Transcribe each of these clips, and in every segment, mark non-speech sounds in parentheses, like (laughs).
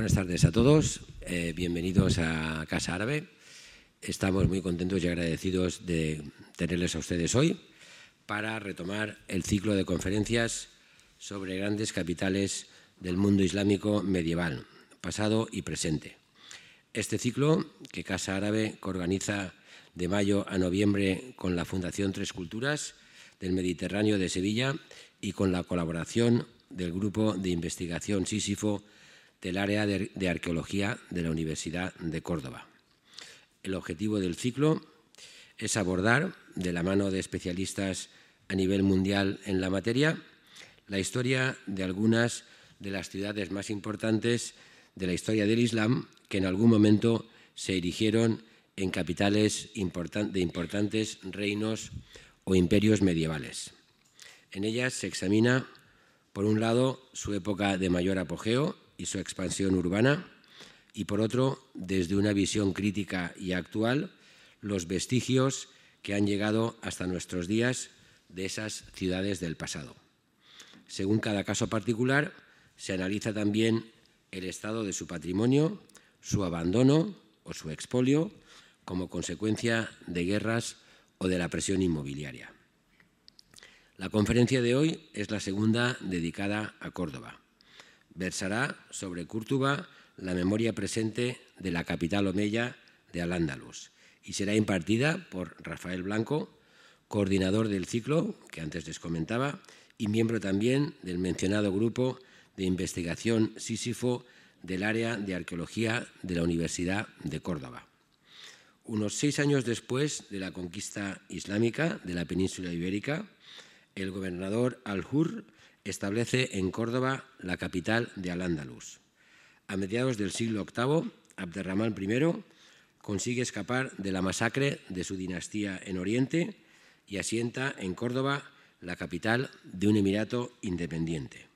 Buenas tardes a todos, eh, bienvenidos a Casa Árabe. Estamos muy contentos y agradecidos de tenerles a ustedes hoy para retomar el ciclo de conferencias sobre grandes capitales del mundo islámico medieval, pasado y presente. Este ciclo, que Casa Árabe organiza de mayo a noviembre con la Fundación Tres Culturas del Mediterráneo de Sevilla y con la colaboración del Grupo de Investigación Sísifo del área de, arqueología de la Universidad de Córdoba. El objetivo del ciclo es abordar, de la mano de especialistas a nivel mundial en la materia, la historia de algunas de las ciudades más importantes de la historia del Islam que en algún momento se erigieron en capitales de importantes reinos o imperios medievales. En ellas se examina, por un lado, su época de mayor apogeo y su expansión urbana, y por otro, desde una visión crítica y actual, los vestigios que han llegado hasta nuestros días de esas ciudades del pasado. Según cada caso particular, se analiza también el estado de su patrimonio, su abandono o su expolio como consecuencia de guerras o de la presión inmobiliaria. La conferencia de hoy es la segunda dedicada a Córdoba versará sobre Cúrtuba la memoria presente de la capital omeya de Al-Ándalus y será impartida por Rafael Blanco, coordinador del ciclo que antes les comentaba y miembro también del mencionado grupo de investigación Sísifo del área de arqueología de la Universidad de Córdoba. Unos seis años después de la conquista islámica de la península ibérica, el gobernador Al-Hur establece en Córdoba la capital de Al-Ándalus. A mediados del siglo VIII, Abderramán I consigue escapar de la masacre de su dinastía en Oriente y asienta en Córdoba la capital de un emirato independiente.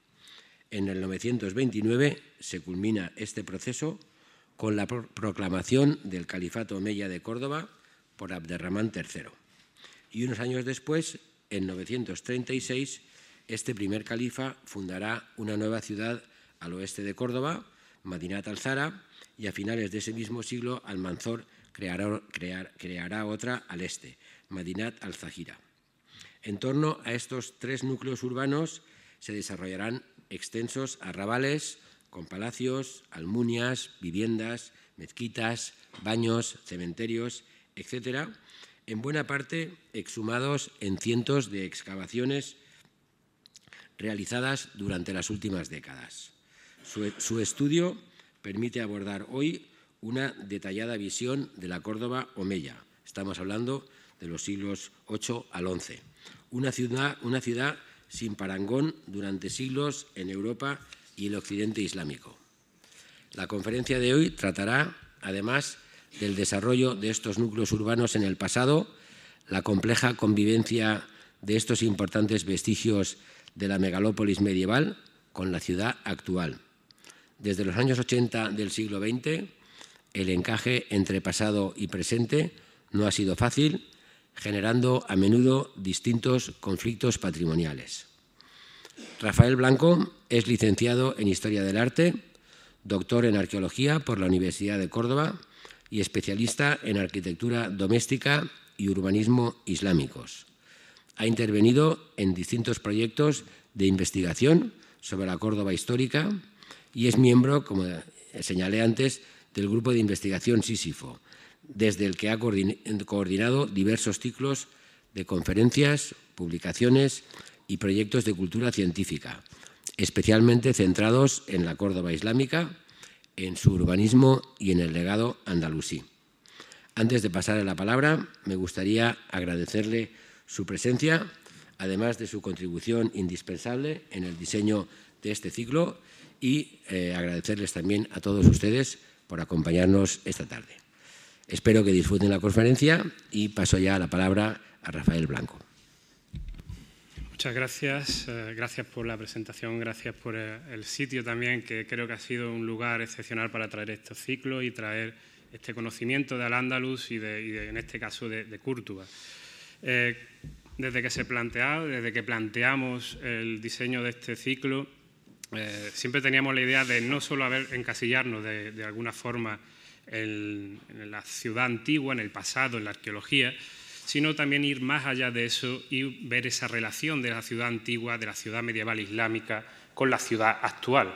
En el 929 se culmina este proceso con la proclamación del Califato Omeya de Córdoba por Abderramán III. Y unos años después, en 936, este primer califa fundará una nueva ciudad al oeste de Córdoba, Madinat al-Zara, y a finales de ese mismo siglo Almanzor creará, otra al este, Madinat al-Zahira. En torno a estos tres núcleos urbanos se desarrollarán extensos arrabales con palacios, almunias, viviendas, mezquitas, baños, cementerios, etc., en buena parte exhumados en cientos de excavaciones realizadas durante las últimas décadas. Su, estudio permite abordar hoy una detallada visión de la Córdoba Omeya. Estamos hablando de los siglos VIII al XI. Una ciudad, una ciudad sin parangón durante siglos en Europa y el occidente islámico. La conferencia de hoy tratará, además, del desarrollo de estos núcleos urbanos en el pasado, la compleja convivencia de estos importantes vestigios de la megalópolis medieval con la ciudad actual. Desde los años 80 del siglo XX, el encaje entre pasado y presente no ha sido fácil, generando a menudo distintos conflictos patrimoniales. Rafael Blanco es licenciado en Historia del Arte, doctor en Arqueología por la Universidad de Córdoba y especialista en Arquitectura Doméstica y Urbanismo Islámicos. Ha intervenido en distintos proyectos de investigación sobre la Córdoba histórica y es miembro, como señalé antes, del grupo de investigación Sísifo, desde el que ha coordinado diversos ciclos de conferencias, publicaciones y proyectos de cultura científica, especialmente centrados en la Córdoba islámica, en su urbanismo y en el legado andalusí. Antes de pasar a la palabra, me gustaría agradecerle su presencia, además de su contribución indispensable en el diseño de este ciclo y eh, agradecerles también a todos ustedes por acompañarnos esta tarde. Espero que disfruten la conferencia y paso ya la palabra a Rafael Blanco. Muchas gracias, eh, gracias por la presentación, gracias por eh, el sitio también, que creo que ha sido un lugar excepcional para traer estos ciclos y traer este conocimiento de Al-Ándalus y, en este caso de, de desde que se plantea, desde que planteamos el diseño de este ciclo, eh, siempre teníamos la idea de no solo encasillarnos de, alguna forma en, la ciudad antigua, en el pasado, en la arqueología, sino también ir más allá de eso y ver esa relación de la ciudad antigua, de la ciudad medieval islámica, con la ciudad actual.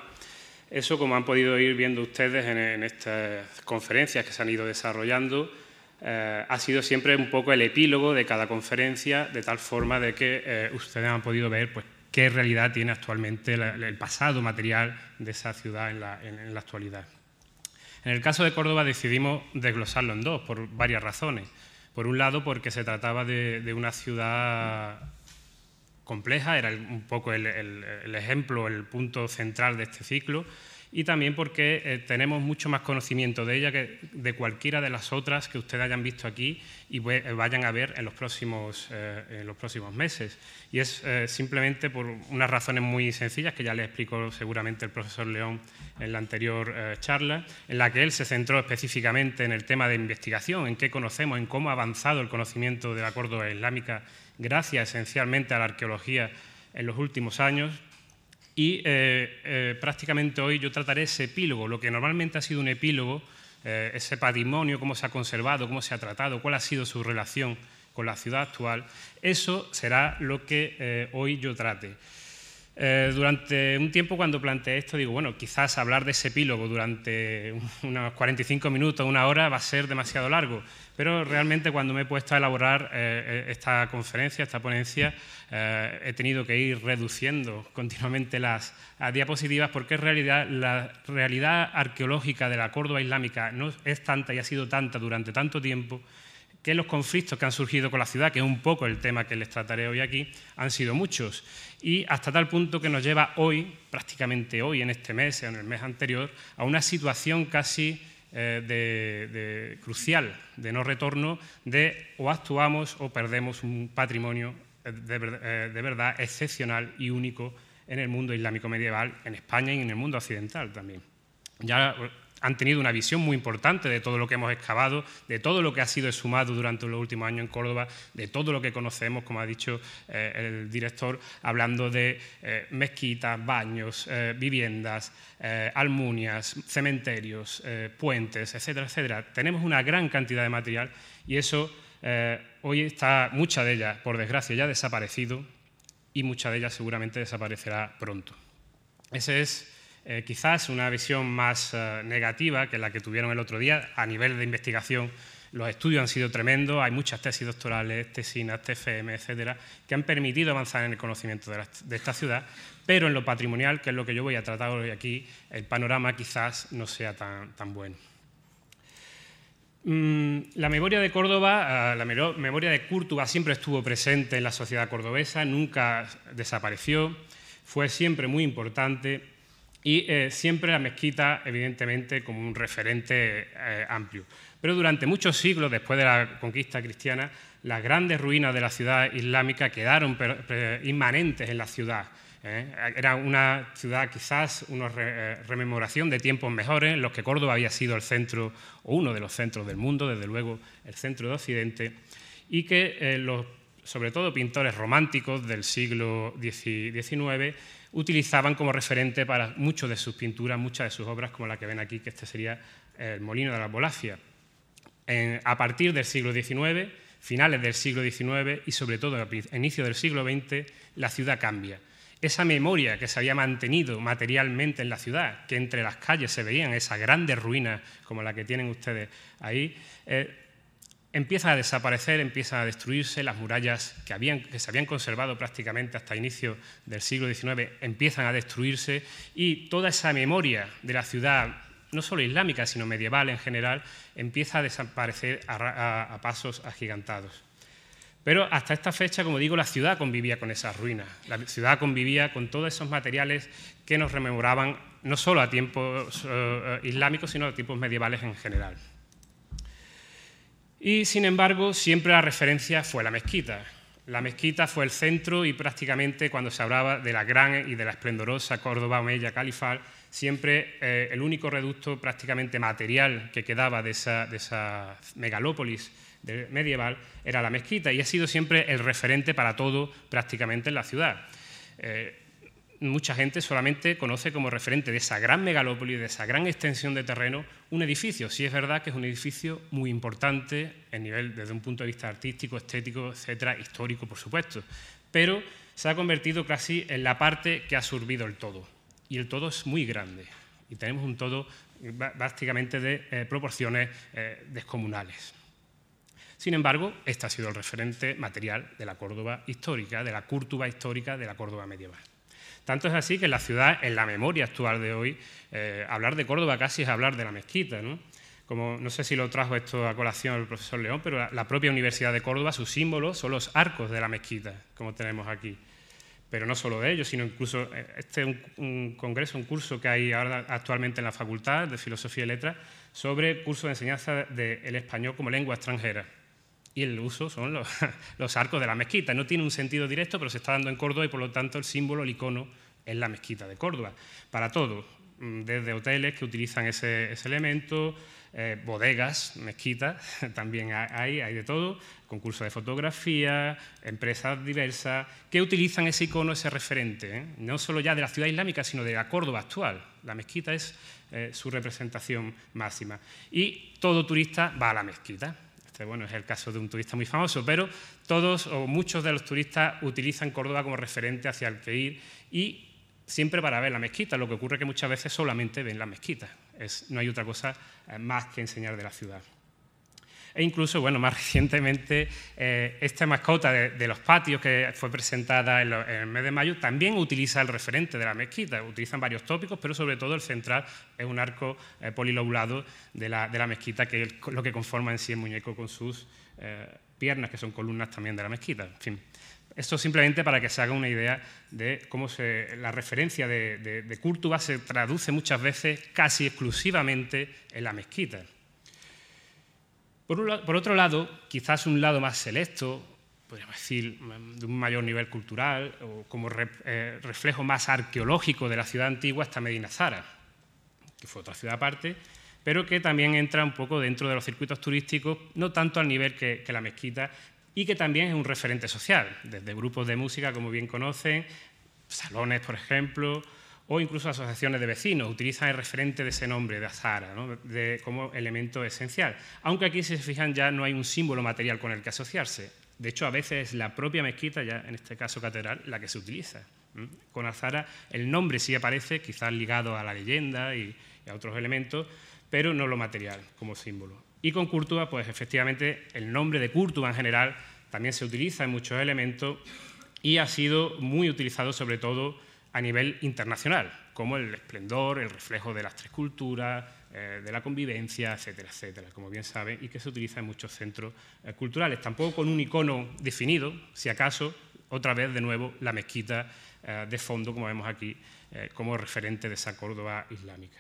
Eso, como han podido ir viendo ustedes en, estas conferencias que se han ido desarrollando, eh, ha sido siempre un poco el epílogo de cada conferencia, de tal forma de que eh, ustedes han podido ver pues, qué realidad tiene actualmente el pasado material de esa ciudad en la, actualidad. En el caso de Córdoba decidimos desglosarlo en dos, por varias razones. Por un lado, porque se trataba de, una ciudad compleja, era un poco el, el ejemplo, el punto central de este ciclo, y también porque eh, tenemos mucho más conocimiento de ella que de cualquiera de las otras que ustedes hayan visto aquí y eh, vayan a ver en los próximos, eh, meses. Y es simplemente por unas razones muy sencillas que ya le explicó seguramente el profesor León en la anterior charla, en la que él se centró específicamente en el tema de investigación, en qué conocemos, en cómo ha avanzado el conocimiento de la Córdoba islámica gracias esencialmente a la arqueología en los últimos años, y eh, eh, prácticamente hoy yo trataré ese epílogo, lo que normalmente ha sido un epílogo, eh, ese patrimonio, cómo se ha conservado, cómo se ha tratado, cuál ha sido su relación con la ciudad actual. Eso será lo que hoy yo trate. durante un tiempo cuando planteé esto digo, bueno, quizás hablar de ese epílogo durante (laughs) unos 45 minutos, una hora, va a ser demasiado largo. Pero realmente cuando me he puesto a elaborar eh, eh, esta conferencia, esta ponencia, eh, he tenido que ir reduciendo (laughs) continuamente las diapositivas porque en realidad la realidad arqueológica de la Córdoba islámica no es tanta y ha sido tanta durante tanto tiempo que los conflictos que han surgido con la ciudad, que es un poco el tema que les trataré hoy aquí, han sido muchos. Y hasta tal punto que nos lleva hoy, prácticamente hoy, en este mes, en el mes anterior, a una situación casi eh, de, crucial de no retorno de o actuamos o perdemos un patrimonio eh, eh, de, verdad excepcional y único en el mundo islámico medieval, en España y en el mundo occidental también. Ya han tenido una visión muy importante de todo lo que hemos excavado, de todo lo que ha sido sumado durante los últimos años en Córdoba, de todo lo que conocemos, como ha dicho eh, el director, hablando de eh, mezquitas, baños, eh, viviendas, almunias, cementerios, puentes, etcétera, etcétera. Tenemos una gran cantidad de material y eso hoy está, mucha de ella, por desgracia, ya desaparecido y mucha de ella seguramente desaparecerá pronto. Ese es eh, quizás una visión más eh, negativa que la que tuvieron el otro día. A nivel de investigación, los estudios han sido tremendos, hay muchas tesis doctorales, tesinas, TFM, etcétera, que han permitido avanzar en el conocimiento de, esta ciudad, pero en lo patrimonial, que es lo que yo voy a tratar hoy aquí, el panorama quizás no sea tan, tan bueno. Mm, la memoria de Córdoba, eh, la memoria de Cúrtuba siempre estuvo presente en la sociedad cordobesa, nunca desapareció, fue siempre muy importante y eh, siempre la mezquita, evidentemente, como un referente eh, amplio. Pero durante muchos siglos, después de la conquista cristiana, las grandes ruinas de la ciudad islámica quedaron inmanentes en la ciudad. ¿eh? Era una ciudad quizás una rememoración de tiempos mejores en los que Córdoba había sido el centro, o uno de los centros del mundo, desde luego el centro de Occidente, y que los, sobre todo pintores románticos del siglo XIX utilizaban como referente para muchas de sus pinturas, muchas de sus obras, como la que ven aquí, que este sería el Molino de la Bolafia. a partir del siglo XIX, finales del siglo XIX y sobre todo a inicio del siglo XX, la ciudad cambia. Esa memoria que se había mantenido materialmente en la ciudad, que entre las calles se veían esas grandes ruinas como la que tienen ustedes ahí, eh, empieza a desaparecer, empiezan a destruirse, las murallas que, que se habían conservado prácticamente hasta inicio del siglo XIX empiezan a destruirse y toda esa memoria de la ciudad, no solo islámica, sino medieval en general, empieza a desaparecer a, pasos agigantados. Pero hasta esta fecha, como digo, la ciudad convivía con esas ruinas, la ciudad convivía con todos esos materiales que nos rememoraban no solo a tiempos eh, islámicos, sino a tiempos medievales en general. Y sin embargo, siempre la referencia fue la mezquita. La mezquita fue el centro y prácticamente cuando se hablaba de la gran y de la esplendorosa Córdoba Omeya Califal, siempre eh, el único reducto prácticamente material que quedaba de esa, megalópolis medieval era la mezquita y ha sido siempre el referente para todo prácticamente en la ciudad. Eh, mucha gente solamente conoce como referente de esa gran megalópoli, de esa gran extensión de terreno, un edificio. Sí es verdad que es un edificio muy importante en nivel, desde un punto de vista artístico, estético, etcétera, histórico, por supuesto. Pero se ha convertido casi en la parte que ha absorbido el todo. Y el todo es muy grande. Y tenemos un todo básicamente de eh, proporciones eh, descomunales. Sin embargo, este ha sido el referente material de la Córdoba histórica, de la Cúrtuba histórica de la Córdoba medieval. Tanto es así que la ciudad, en la memoria actual de hoy, eh, hablar de Córdoba casi es hablar de la mezquita. ¿no? Como, no sé si lo trajo esto a colación el profesor León, pero la, propia Universidad de Córdoba, sus símbolos son los arcos de la mezquita, como tenemos aquí. Pero no solo de ellos, sino incluso eh, este es un, congreso, un curso que hay ahora actualmente en la Facultad de Filosofía y Letras sobre curso de enseñanza del español como lengua extranjera y el uso son (laughs) los, arcos de la mezquita. No tiene un sentido directo, pero se está dando en Córdoba y por lo tanto el símbolo, el icono, es la mezquita de Córdoba. Para todo, mm, desde hoteles que utilizan ese, elemento, eh, bodegas, mezquitas, (laughs) también hay, hay de todo, concursos de fotografía, empresas diversas, que utilizan ese icono, ese referente, ¿eh? no solo ya de la ciudad islámica, sino de la Córdoba actual. La mezquita es eh, su representación máxima. Y todo turista va a la mezquita. Este, bueno, es el caso de un turista muy famoso, pero todos o muchos de los turistas utilizan Córdoba como referente hacia el que ir y siempre para ver la mezquita, lo que ocurre es que muchas veces solamente ven la mezquita, no hay otra cosa eh, más que enseñar de la ciudad. E incluso, bueno, más (laughs) recientemente, eh, esta mascota de, los patios que fue presentada en, el mes de mayo también utiliza el referente de la mezquita. Utilizan varios tópicos, pero sobre todo el central es un arco eh, polilobulado de la, de la, mezquita, que es lo que conforma en sí el muñeco con sus eh, piernas, que son columnas también de la mezquita. En fin. Esto simplemente para que se haga una idea de cómo se, la referencia de, de, de Cúrtuba se traduce muchas veces casi exclusivamente en la mezquita. Por, otro lado, quizás un lado más selecto, podríamos decir, de un mayor nivel cultural, o como eh, reflejo más arqueológico de la ciudad antigua, está Medina Zara, que fue otra ciudad aparte, pero que también entra un poco dentro de los circuitos turísticos, no tanto al nivel que la mezquita, y que también es un referente social, desde grupos de música, como bien conocen, salones, por ejemplo, o incluso asociaciones de vecinos utilizan el referente de ese nombre, de Azara, como elemento esencial. Aunque aquí, si se fijan, ya no hay un símbolo material con el que asociarse. De hecho, a veces es la propia mezquita, ya en este caso catedral, la que se utiliza. Con Azara el nombre sí aparece, quizás ligado a la leyenda y, a otros elementos, pero no lo material como símbolo. Y con Cúrtuba, pues efectivamente el nombre de Cúrtuba en general también se utiliza en muchos elementos y ha sido muy utilizado sobre todo a nivel internacional, como el esplendor, el reflejo de las tres culturas, eh, de la convivencia, etcétera, etcétera, como bien saben, y que se utiliza en muchos centros eh, culturales, tampoco con un icono definido, si acaso, otra vez de nuevo la mezquita eh, de fondo, como vemos aquí, como referente de esa Córdoba islámica.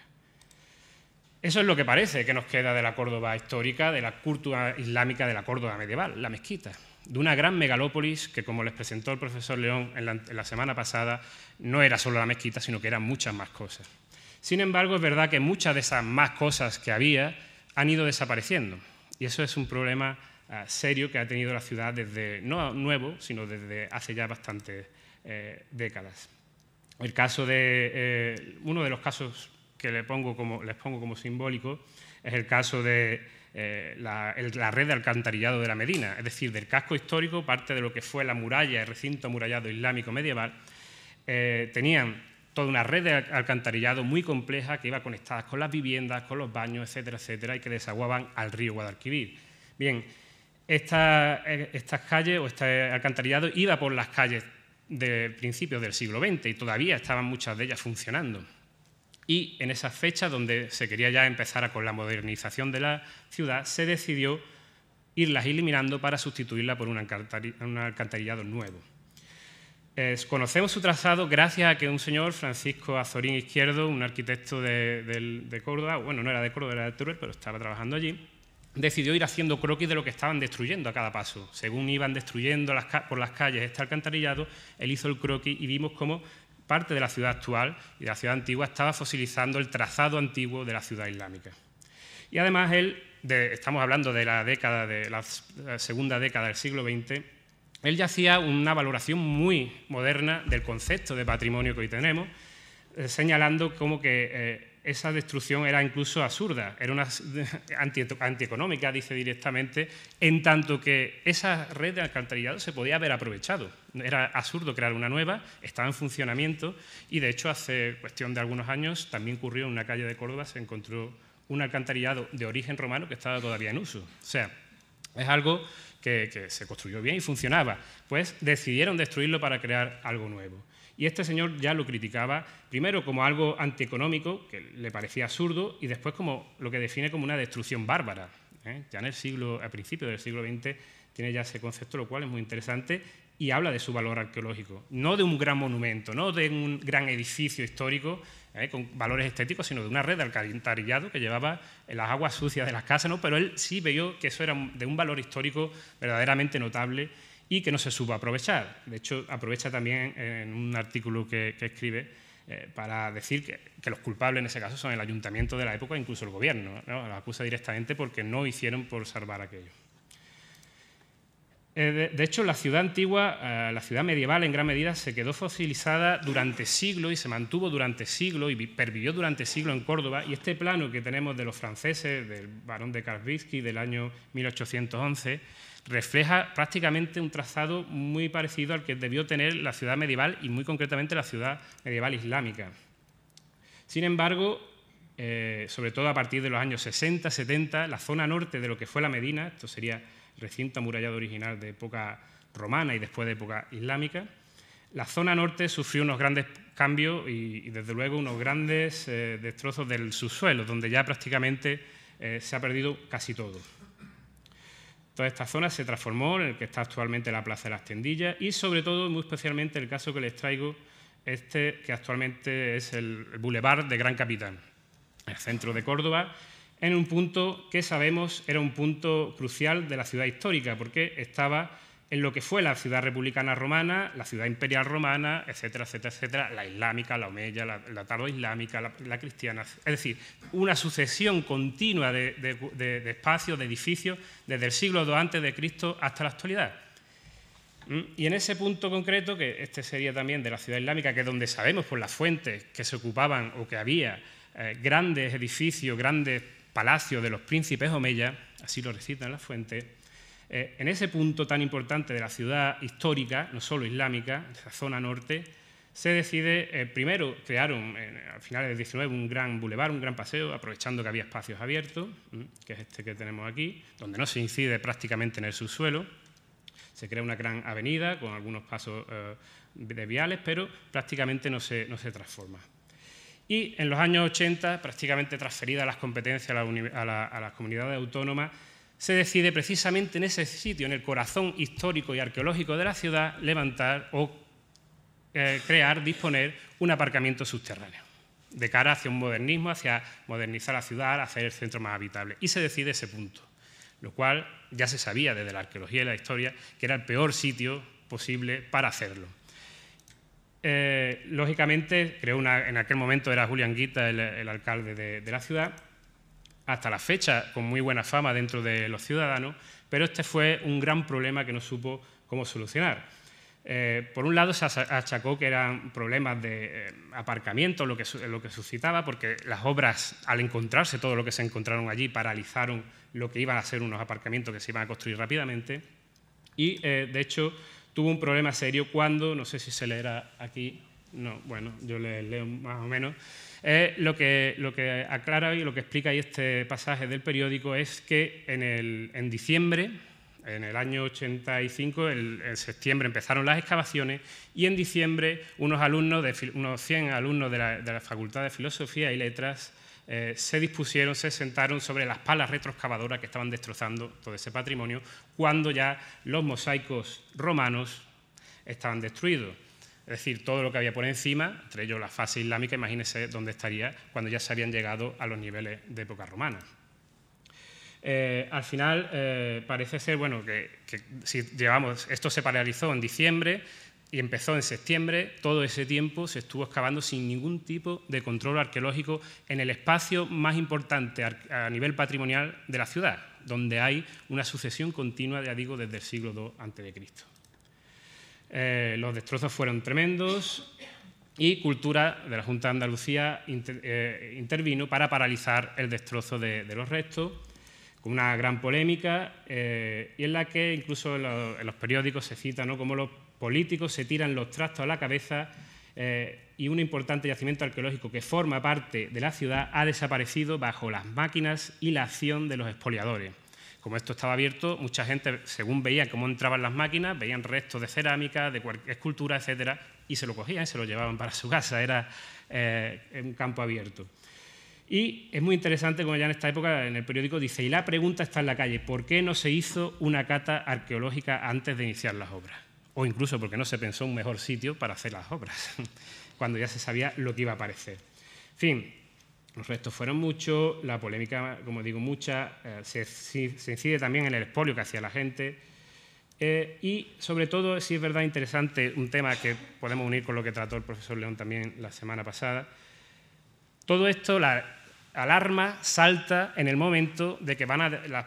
Eso es lo que parece que nos queda de la Córdoba histórica, de la cultura islámica de la Córdoba medieval, la mezquita de una gran megalópolis que, como les presentó el profesor León en la, semana pasada, no era solo la mezquita, sino que eran muchas más cosas. Sin embargo, es verdad que muchas de esas más cosas que había han ido desapareciendo. Y eso es un problema ah, serio que ha tenido la ciudad desde, no nuevo, sino desde hace ya bastantes eh, décadas. El caso de, eh, uno de los casos que les pongo como simbólico es el caso de eh, la, red de alcantarillado de la Medina, es decir, del casco histórico, parte de lo que fue la muralla, el recinto amurallado islámico medieval, eh, tenían toda una red de alcantarillado muy compleja que iba conectada con las viviendas, con los baños, etcétera, etcétera, y que desaguaban al río Guadalquivir. Bien, eh, estas calles o este alcantarillado iba por las calles de principios del siglo XX y todavía estaban muchas de ellas funcionando. Y en esa fecha, donde se quería ya empezar con la modernización de la ciudad, se decidió irlas eliminando para sustituirla por un, alcantarillado nuevo. conocemos su trazado gracias a que un señor, Francisco Azorín Izquierdo, un arquitecto de, Córdoba, bueno, no era de Córdoba, era de Teruel, pero estaba trabajando allí, decidió ir haciendo croquis de lo que estaban destruyendo a cada paso. Según iban destruyendo por las calles este alcantarillado, él hizo el croquis y vimos cómo parte de la ciudad actual y de la ciudad antigua estaba fosilizando el trazado antiguo de la ciudad islámica. Y además él, estamos hablando de la década de la segunda década del siglo XX, él ya hacía una valoración muy moderna del concepto de patrimonio que hoy tenemos, eh, señalando como que eh, esa destrucción era incluso absurda, era una (laughs) antieconómica, dice directamente, en tanto que esa red de alcantarillado se podía haber aprovechado. Era absurdo crear una nueva, estaba en funcionamiento y de hecho hace cuestión de algunos años también ocurrió en una calle de Córdoba, se encontró un alcantarillado de origen romano que estaba todavía en uso. O sea, es algo que se construyó bien y funcionaba. Pues decidieron destruirlo para crear algo nuevo. Y este señor ya lo criticaba, primero como algo antieconómico, que le parecía absurdo, y después como lo que define como una destrucción bárbara. ¿eh? Ya en el siglo, a principios del siglo XX tiene ya ese concepto, lo cual es muy interesante, y habla de su valor arqueológico. No de un gran monumento, no de un gran edificio histórico ¿eh? con valores estéticos, sino de una red de alcantarillado que llevaba las aguas sucias de las casas, ¿no? pero él sí vio que eso era de un valor histórico verdaderamente notable y que no se supo aprovechar. De hecho, aprovecha también en un artículo que, escribe eh, para decir que, los culpables en ese caso son el ayuntamiento de la época e incluso el gobierno. Lo acusa directamente porque no hicieron por salvar aquello. Eh, de, hecho, la ciudad antigua, eh, la ciudad medieval en gran medida, se quedó fosilizada durante siglos y se mantuvo durante siglos y pervivió durante siglos en Córdoba. Y este plano que tenemos de los franceses, del barón de Karwitsky del año 1811, refleja prácticamente un trazado muy parecido al que debió tener la ciudad medieval y muy concretamente la ciudad medieval islámica. Sin embargo, eh, sobre todo a partir de los años 60, 70, la zona norte de lo que fue la Medina, esto sería recinto amurallado original de época romana y después de época islámica, la zona norte sufrió unos grandes cambios y, desde luego unos grandes eh, destrozos del subsuelo, donde ya prácticamente eh, se ha perdido casi todo. Toda esta zona se transformó en el que está actualmente la Plaza de las Tendillas y sobre todo, muy especialmente, el caso que les traigo, este que actualmente es el Boulevard de Gran Capitán, el centro de Córdoba, en un punto que sabemos era un punto crucial de la ciudad histórica, porque estaba en lo que fue la ciudad republicana romana, la ciudad imperial romana, etcétera, etcétera, etcétera, la islámica, la omeya, la, la tardo-islámica, la, cristiana. Es decir, una sucesión continua de, espacios, de edificios, desde el siglo II antes de Cristo hasta la actualidad. ¿Mm? Y en ese punto concreto, que este sería también de la ciudad islámica, que es donde sabemos por las fuentes que se ocupaban o que había eh, grandes edificios, grandes palacios de los príncipes omeya, así lo recitan las fuentes, eh, en ese punto tan importante de la ciudad histórica, no solo islámica, esa zona norte, se decide, eh, primero, crear a finales del 19 un gran bulevar, un gran paseo, aprovechando que había espacios abiertos, que es este que tenemos aquí, donde no se incide prácticamente en el subsuelo. Se crea una gran avenida con algunos pasos eh, de viales, pero prácticamente no se, no se transforma. Y en los años 80, prácticamente transferidas las competencias a, a las comunidades autónomas, se decide precisamente en ese sitio, en el corazón histórico y arqueológico de la ciudad, levantar o eh, crear, disponer un aparcamiento subterráneo, de cara hacia un modernismo, hacia modernizar la ciudad, hacer el centro más habitable. Y se decide ese punto, lo cual ya se sabía desde la arqueología y la historia que era el peor sitio posible para hacerlo. Eh, lógicamente, creo en aquel momento era Julián Guita el, alcalde de la ciudad, hasta la fecha con muy buena fama dentro de los ciudadanos, pero este fue un gran problema que no supo cómo solucionar. Eh, por un lado, se achacó que eran problemas de eh, aparcamiento lo que, lo que suscitaba, porque las obras, al encontrarse todo lo que se encontraron allí, paralizaron lo que iban a ser unos aparcamientos que se iban a construir rápidamente. Y, eh, de hecho, tuvo un problema serio cuando, no sé si se leerá aquí, no, bueno, yo le leo más o menos, lo, que, lo que aclara y lo que explica ahí este pasaje del periódico es que en, el, en diciembre, en el año 85, en septiembre empezaron las excavaciones y en diciembre unos, alumnos de, unos 100 alumnos de la, de la Facultad de Filosofía y Letras eh, se dispusieron, se sentaron sobre las palas retroexcavadoras que estaban destrozando todo ese patrimonio cuando ya los mosaicos romanos estaban destruidos. Es decir, todo lo que había por encima, entre ellos la fase islámica, imagínense dónde estaría cuando ya se habían llegado a los niveles de época romana. Eh, al final eh, parece ser bueno que, si llevamos esto se paralizó en diciembre y empezó en septiembre, todo ese tiempo se estuvo excavando sin ningún tipo de control arqueológico en el espacio más importante a nivel patrimonial de la ciudad, donde hay una sucesión continua, de digo, desde el siglo II a.C. Eh, los destrozos fueron tremendos y Cultura de la Junta de Andalucía eh, intervino para paralizar el destrozo de, los restos, con una gran polémica y en la que incluso en, los periódicos se cita ¿no? cómo los políticos se tiran los trastos a la cabeza y un importante yacimiento arqueológico que forma parte de la ciudad ha desaparecido bajo las máquinas y la acción de los expoliadores. Como esto estaba abierto, mucha gente, según veía cómo entraban las máquinas, veían restos de cerámica, de escultura, etcétera, y se lo cogían y se lo llevaban para su casa. Era eh, un campo abierto. Y es muy interesante como ya en esta época en el periódico dice, y la pregunta está en la calle, ¿por qué no se hizo una cata arqueológica antes de iniciar las obras? O incluso porque no se pensó un mejor sitio para hacer las obras. (laughs) cuando ya se sabía lo que iba a aparecer. En fin, los restos fueron muchos, la polémica, como digo, mucha, eh, se, incide también en el expolio que hacía la gente. Eh, y sobre todo, si es verdad interesante, un tema que podemos unir con lo que trató el profesor León también la semana pasada, todo esto, la alarma salta en el momento de que van a, las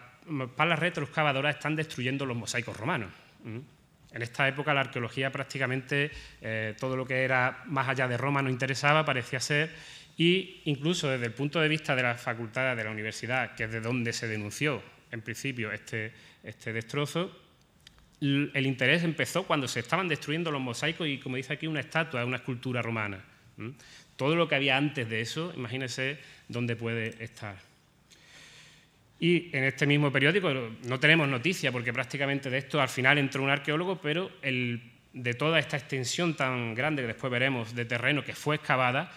palas retroexcavadoras están destruyendo los mosaicos romanos. En esta época la arqueología prácticamente eh, todo lo que era más allá de Roma no interesaba, parecía ser, y incluso desde el punto de vista de la facultad de la universidad, que es de donde se denunció en principio este, este destrozo, el interés empezó cuando se estaban destruyendo los mosaicos y, como dice aquí, una estatua, una escultura romana. Todo lo que había antes de eso, imagínense dónde puede estar. Y en este mismo periódico no tenemos noticia, porque prácticamente de esto al final entró un arqueólogo, pero de toda esta extensión tan grande que después veremos de terreno que fue excavada,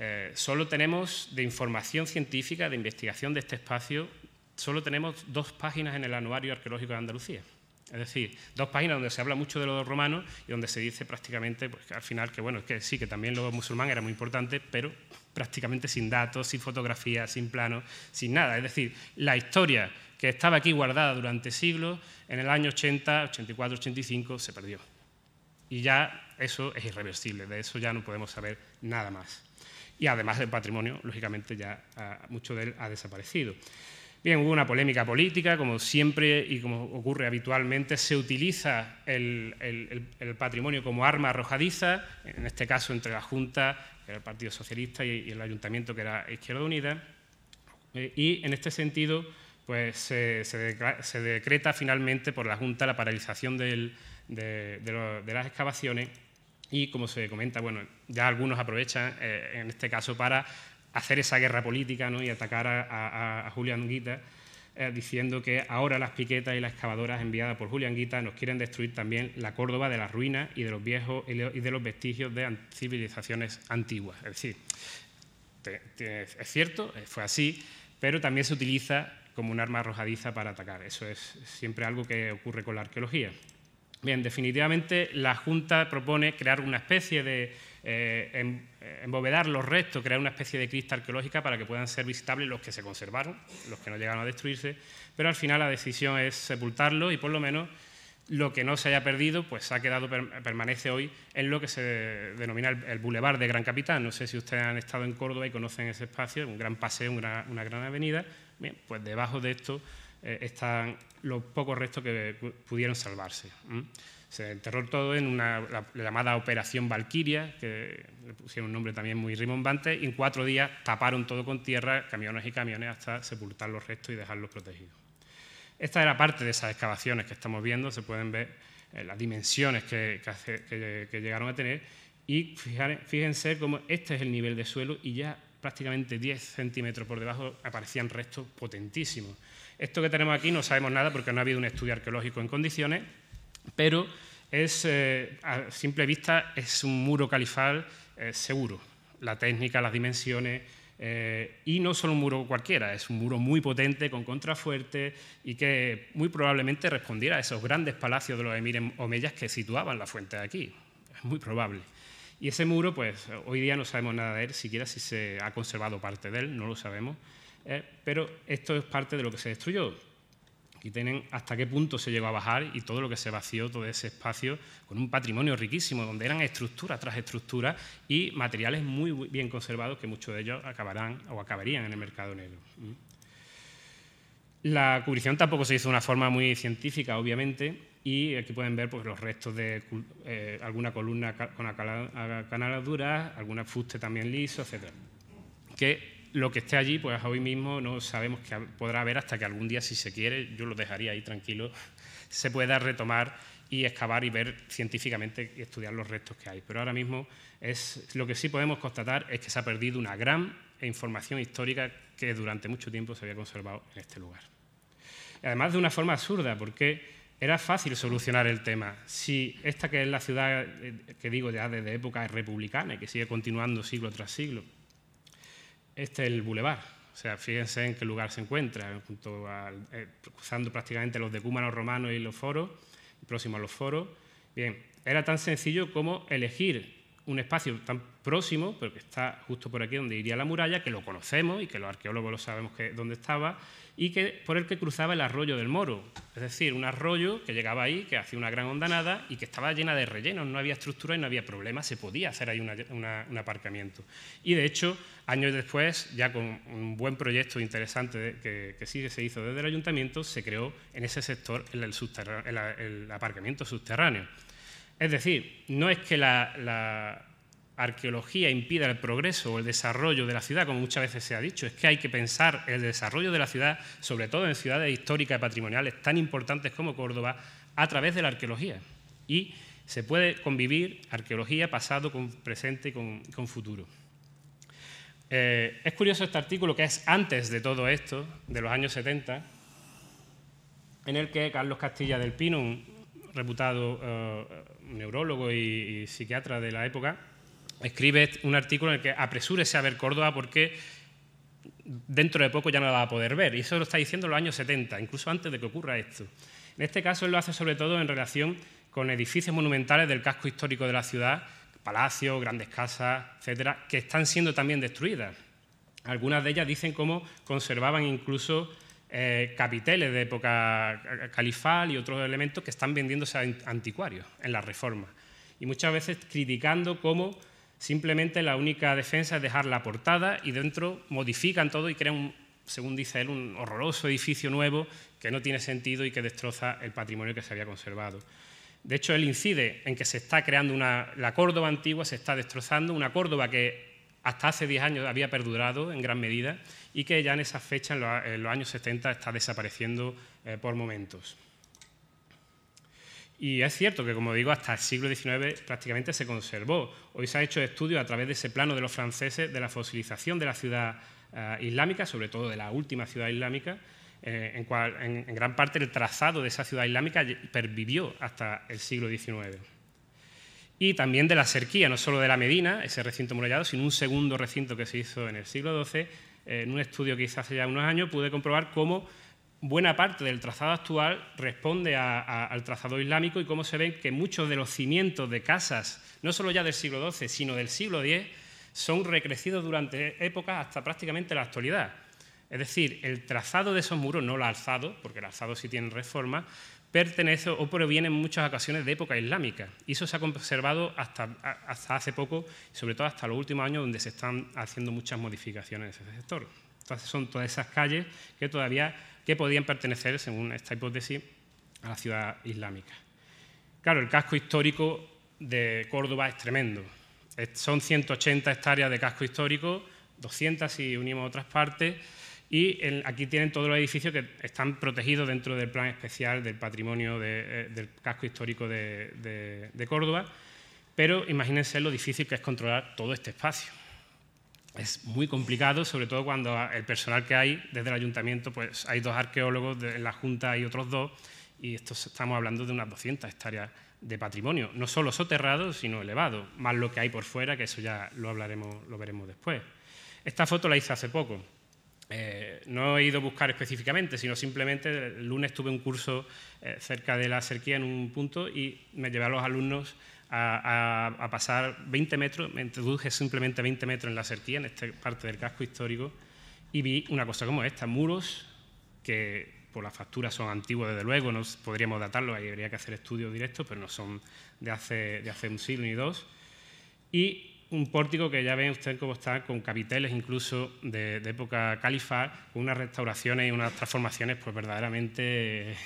eh, solo tenemos de información científica, de investigación de este espacio, solo tenemos dos páginas en el Anuario Arqueológico de Andalucía. Es decir, dos páginas donde se habla mucho de los romanos y donde se dice prácticamente, pues, al final, que bueno, que sí, que también los musulmanes era muy importante, pero prácticamente sin datos, sin fotografías, sin planos, sin nada. Es decir, la historia que estaba aquí guardada durante siglos, en el año 80, 84, 85 se perdió. Y ya eso es irreversible, de eso ya no podemos saber nada más. Y además del patrimonio, lógicamente ya ah, mucho de él ha desaparecido. Bien, hubo una polémica política, como siempre y como ocurre habitualmente, se utiliza el, patrimonio como arma arrojadiza, en este caso entre la Junta, que era el Partido Socialista, y, el Ayuntamiento, que era Izquierda Unida, eh, y en este sentido pues, se, decreta finalmente por la Junta la paralización de, las excavaciones y, como se comenta, bueno, ya algunos aprovechan eh, en este caso para hacer esa guerra política ¿no? y atacar a, Julián Guita, eh, diciendo que ahora las piquetas y las excavadoras enviadas por Julián Guita nos quieren destruir también la Córdoba de las ruinas y de los viejos y de los vestigios de civilizaciones antiguas. Es decir, es cierto, eh, fue así, pero también se utiliza como un arma arrojadiza para atacar. Eso es siempre algo que ocurre con la arqueología. Bien, definitivamente la Junta propone crear una especie de eh, eh, embovedar los restos, crear una especie de crista arqueológica para que puedan ser visitables los que se conservaron, los que no llegaron a destruirse, pero al final la decisión es sepultarlo y por lo menos lo que no se haya perdido pues ha quedado permanece hoy en lo que se denomina el, Boulevard de Gran Capitán. No sé si ustedes han estado en Córdoba y conocen ese espacio, un gran paseo, una, gran avenida. Bien, pues debajo de esto eh, están los pocos restos que pudieron salvarse. Se enterró todo en una, la, llamada Operación Valquiria, que le pusieron un nombre también muy rimbombante, y en cuatro días taparon todo con tierra, camiones y camiones, hasta sepultar los restos y dejarlos protegidos. Esta era parte de esas excavaciones que estamos viendo, se pueden ver eh, las dimensiones que, que, llegaron a tener, y fíjense cómo este es el nivel de suelo y ya prácticamente 10 centímetros por debajo aparecían restos potentísimos. Esto que tenemos aquí no sabemos nada porque no ha habido un estudio arqueológico en condiciones, pero es, eh, a simple vista es un muro califal eh, seguro. La técnica, las dimensiones, eh, y no solo un muro cualquiera, es un muro muy potente, con contrafuerte, y que muy probablemente respondiera a esos grandes palacios de los emires omeyas que situaban la fuente de aquí. Es muy probable. Y ese muro, pues hoy día no sabemos nada de él, siquiera si se ha conservado parte de él, no lo sabemos. Pero esto es parte de lo que se destruyó. Aquí tienen hasta qué punto se llegó a bajar y todo lo que se vació, todo ese espacio, con un patrimonio riquísimo, donde eran estructura tras estructura y materiales muy bien conservados que muchos de ellos acabarán o acabarían en el mercado negro. La cubrición tampoco se hizo de una forma muy científica, obviamente, y aquí pueden ver pues, los restos de eh, alguna columna con acanaladuras, alguna fuste también liso, etc. Que lo que esté allí, pues hoy mismo no sabemos que podrá haber hasta que algún día, si se quiere, yo lo dejaría ahí tranquilo, (laughs) se pueda retomar y excavar y ver científicamente y estudiar los restos que hay. Pero ahora mismo es, lo que sí podemos constatar es que se ha perdido una gran información histórica que durante mucho tiempo se había conservado en este lugar. además de una forma absurda, porque era fácil solucionar el tema. Si esta que es la ciudad, eh, que digo ya desde época republicana y que sigue continuando siglo tras siglo, este es el bulevar. O sea, fíjense en qué lugar se encuentra, junto eh, cruzando prácticamente los decúmanos romanos y los foros, próximo a los foros. Bien, era tan sencillo como elegir un espacio tan próximo, pero que está justo por aquí donde iría la muralla, que lo conocemos y que los arqueólogos lo sabemos dónde estaba, y que, por el que cruzaba el arroyo del Moro. Es decir, un arroyo que llegaba ahí, que hacía una gran hondanada y que estaba llena de rellenos, no había estructura y no había problema, se podía hacer ahí un aparcamiento. Y de hecho, años después, ya con un buen proyecto interesante que, que sí se hizo desde el ayuntamiento, se creó en ese sector el, aparcamiento subterráneo. Es decir, no es que la arqueología impida el progreso o el desarrollo de la ciudad, como muchas veces se ha dicho, es que hay que pensar el desarrollo de la ciudad, sobre todo en ciudades históricas y patrimoniales tan importantes como Córdoba, a través de la arqueología. Y se puede convivir arqueología pasado con presente y con, futuro. Eh, es curioso este artículo que es antes de todo esto, de los años 70, en el que Carlos Castilla del Pino, un reputado eh, neurólogo y psiquiatra de la época, escribe un artículo en el que apresúrese a ver Córdoba porque dentro de poco ya no la va a poder ver. Y eso lo está diciendo en los años 70, incluso antes de que ocurra esto. En este caso él lo hace sobre todo en relación con edificios monumentales del casco histórico de la ciudad, palacios, grandes casas, etcétera, que están siendo también destruidas. Algunas de ellas dicen cómo conservaban incluso eh, capiteles de época califal y otros elementos que están vendiéndose a anticuarios en la reforma. Y muchas veces criticando cómo Simplemente la única defensa es dejar la portada y dentro modifican todo y crean, según dice él, un horroroso edificio nuevo que no tiene sentido y que destroza el patrimonio que se había conservado. De hecho, él incide en que se está creando una, la Córdoba antigua, se está destrozando, una Córdoba que hasta hace 10 años había perdurado en gran medida y que ya en esa fecha, en los, años 70, está desapareciendo eh, por momentos. Y es cierto que, como digo, hasta el siglo XIX prácticamente se conservó. Hoy se ha hecho estudios a través de ese plano de los franceses de la fosilización de la ciudad eh, islámica, sobre todo de la última ciudad islámica, eh, en cual en, gran parte el trazado de esa ciudad islámica pervivió hasta el siglo XIX. Y también de la cerquía, no solo de la Medina, ese recinto murallado, sino un segundo recinto que se hizo en el siglo XII. En un estudio que hice hace ya unos años pude comprobar cómo buena parte del trazado actual responde al trazado islámico y cómo se ven que muchos de los cimientos de casas, no solo ya del siglo XII, sino del siglo X, son recrecidos durante épocas hasta prácticamente la actualidad. Es decir, el trazado de esos muros, no el alzado, porque el alzado sí tiene reforma, pertenece o proviene en muchas ocasiones de época islámica. Y eso se ha conservado hasta, hace poco, sobre todo hasta los últimos años, donde se están haciendo muchas modificaciones en ese sector. Entonces son todas esas calles que todavía que podían pertenecer, según esta hipótesis, a la ciudad islámica. Claro, el casco histórico de Córdoba es tremendo. Son 180 hectáreas de casco histórico, 200 si unimos otras partes, y aquí tienen todos los edificios que están protegidos dentro del plan especial del patrimonio eh, del casco histórico de Córdoba, pero imagínense lo difícil que es controlar todo este espacio es muy complicado, sobre todo cuando el personal que hay desde el ayuntamiento, pues hay dos arqueólogos, en la Junta hay otros dos, y estamos hablando de unas 200 hectáreas de patrimonio, no solo soterrado, sino elevado, más lo que hay por fuera, que eso ya lo hablaremos, lo veremos después. Esta foto la hice hace poco. Eh, no he ido a buscar específicamente, sino simplemente el lunes tuve un curso eh, cerca de la cerquía en un punto y me llevé a los alumnos a, pasar 20 metros, me introduje simplemente 20 metros en la cerquía, en esta parte del casco histórico, y vi una cosa como esta, muros que por la factura son antiguos desde luego, no podríamos datarlos, ahí habría que hacer estudios directos, pero no son de hace, de hace un siglo ni dos, y un pórtico que ya ven ustedes cómo está, con capiteles incluso de, época califal, con unas restauraciones y unas transformaciones pues verdaderamente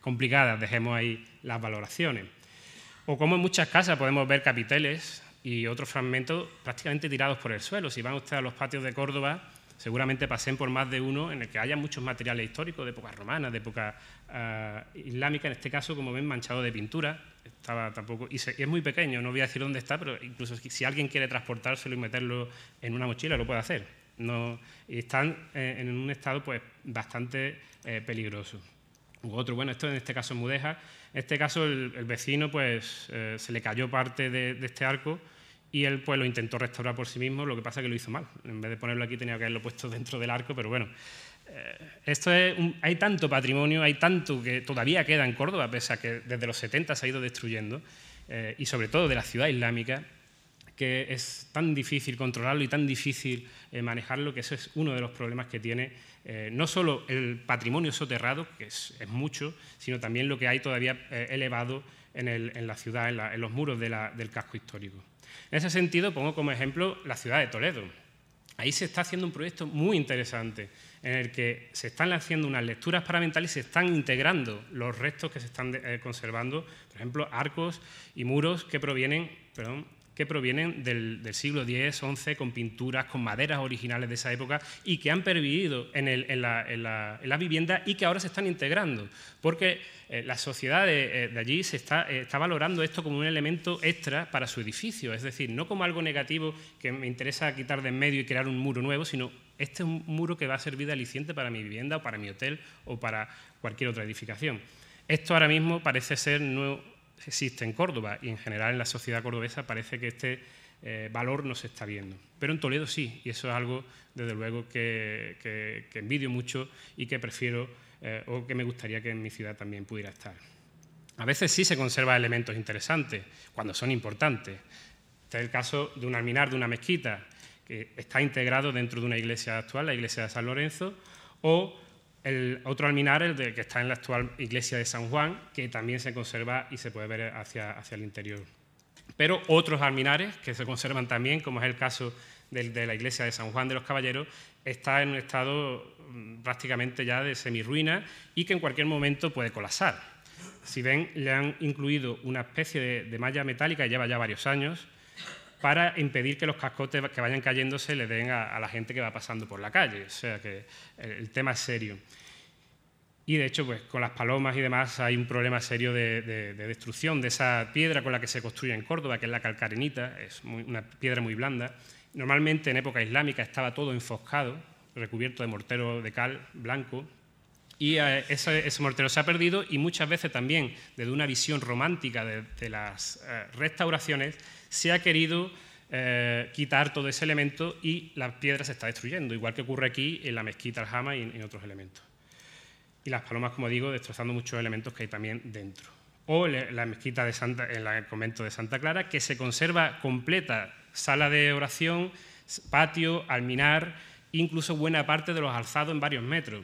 complicadas, dejemos ahí las valoraciones. O como en muchas casas podemos ver capiteles y otros fragmentos prácticamente tirados por el suelo. Si van ustedes a los patios de Córdoba, seguramente pasen por más de uno en el que haya muchos materiales históricos de época romana, de época uh, islámica, en este caso, como ven, manchado de pintura. Estaba tampoco, y, es muy pequeño, no voy a decir dónde está, pero incluso si alguien quiere transportárselo y meterlo en una mochila, lo puede hacer. No, y están eh, en un estado pues, bastante eh, peligroso. Otro, bueno, esto en este caso es Mudeja. En este caso el, vecino pues, eh, se le cayó parte de este arco y él pues lo intentó restaurar por sí mismo, lo que pasa es que lo hizo mal. En vez de ponerlo aquí tenía que haberlo puesto (laughs) dentro del arco, pero bueno, eh, esto es un, hay tanto patrimonio, hay tanto que todavía queda en Córdoba, pese a que desde los 70 se ha ido destruyendo, eh, y sobre todo de la ciudad islámica, que es tan difícil controlarlo y tan difícil eh, manejarlo, que eso es uno de los problemas que tiene eh, no solo el patrimonio soterrado, que es, es, mucho, sino también lo que hay todavía eh, elevado en, el, en, la ciudad, en, la, en los muros de la, del casco histórico. En ese sentido, pongo como ejemplo la ciudad de Toledo. Ahí se está haciendo un proyecto muy interesante en el que se están haciendo unas lecturas paramentales y se están integrando los restos que se están eh, conservando, por ejemplo, arcos y muros que provienen perdón, que provienen del, siglo X, XI, con pinturas, con maderas originales de esa época y que han pervivido en, la, en, la, en, la, vivienda y que ahora se están integrando, porque eh, la sociedad de, eh, allí se está, eh, está, valorando esto como un elemento extra para su edificio, es decir, no como algo negativo que me interesa quitar de en medio y crear un muro nuevo, sino este es un muro que va a servir de aliciente para mi vivienda o para mi hotel o para cualquier otra edificación. Esto ahora mismo parece ser no, existe en Córdoba y en general en la sociedad cordobesa parece que este eh, valor no se está viendo. Pero en Toledo sí, y eso es algo, desde luego, que, envidio mucho y que prefiero eh, o que me gustaría que en mi ciudad también pudiera estar. A veces sí se conservan elementos interesantes, cuando son importantes. Este es el caso de un alminar de una mezquita, que está integrado dentro de una iglesia actual, la iglesia de San Lorenzo, o el otro alminar, el de, que está en la actual iglesia de San Juan, que también se conserva y se puede ver hacia, hacia el interior. Pero otros alminares que se conservan también, como es el caso de, la iglesia de San Juan de los Caballeros, está en un estado mm, prácticamente ya de semirruina y que en cualquier momento puede colapsar. Si ven, le han incluido una especie de, de malla metálica, lleva ya varios años, para impedir que los cascotes que vayan cayendo se le den a, la gente que va pasando por la calle. O sea que el, el, tema es serio. Y de hecho, pues con las palomas y demás hay un problema serio de, de, de, destrucción de esa piedra con la que se construye en Córdoba, que es la calcarenita, es una piedra muy blanda. Normalmente en época islámica estaba todo enfoscado, recubierto de mortero de cal blanco, y eh, ese, mortero se ha perdido y muchas veces también desde una visión romántica de, las eh, restauraciones se ha querido eh, quitar todo ese elemento y la piedra se está destruyendo, igual que ocurre aquí en la mezquita Aljama y en, en otros elementos. Y las palomas, como digo, destrozando muchos elementos que hay también dentro. O la mezquita de Santa, en el convento de Santa Clara, que se conserva completa, sala de oración, patio, alminar, incluso buena parte de los alzados en varios metros.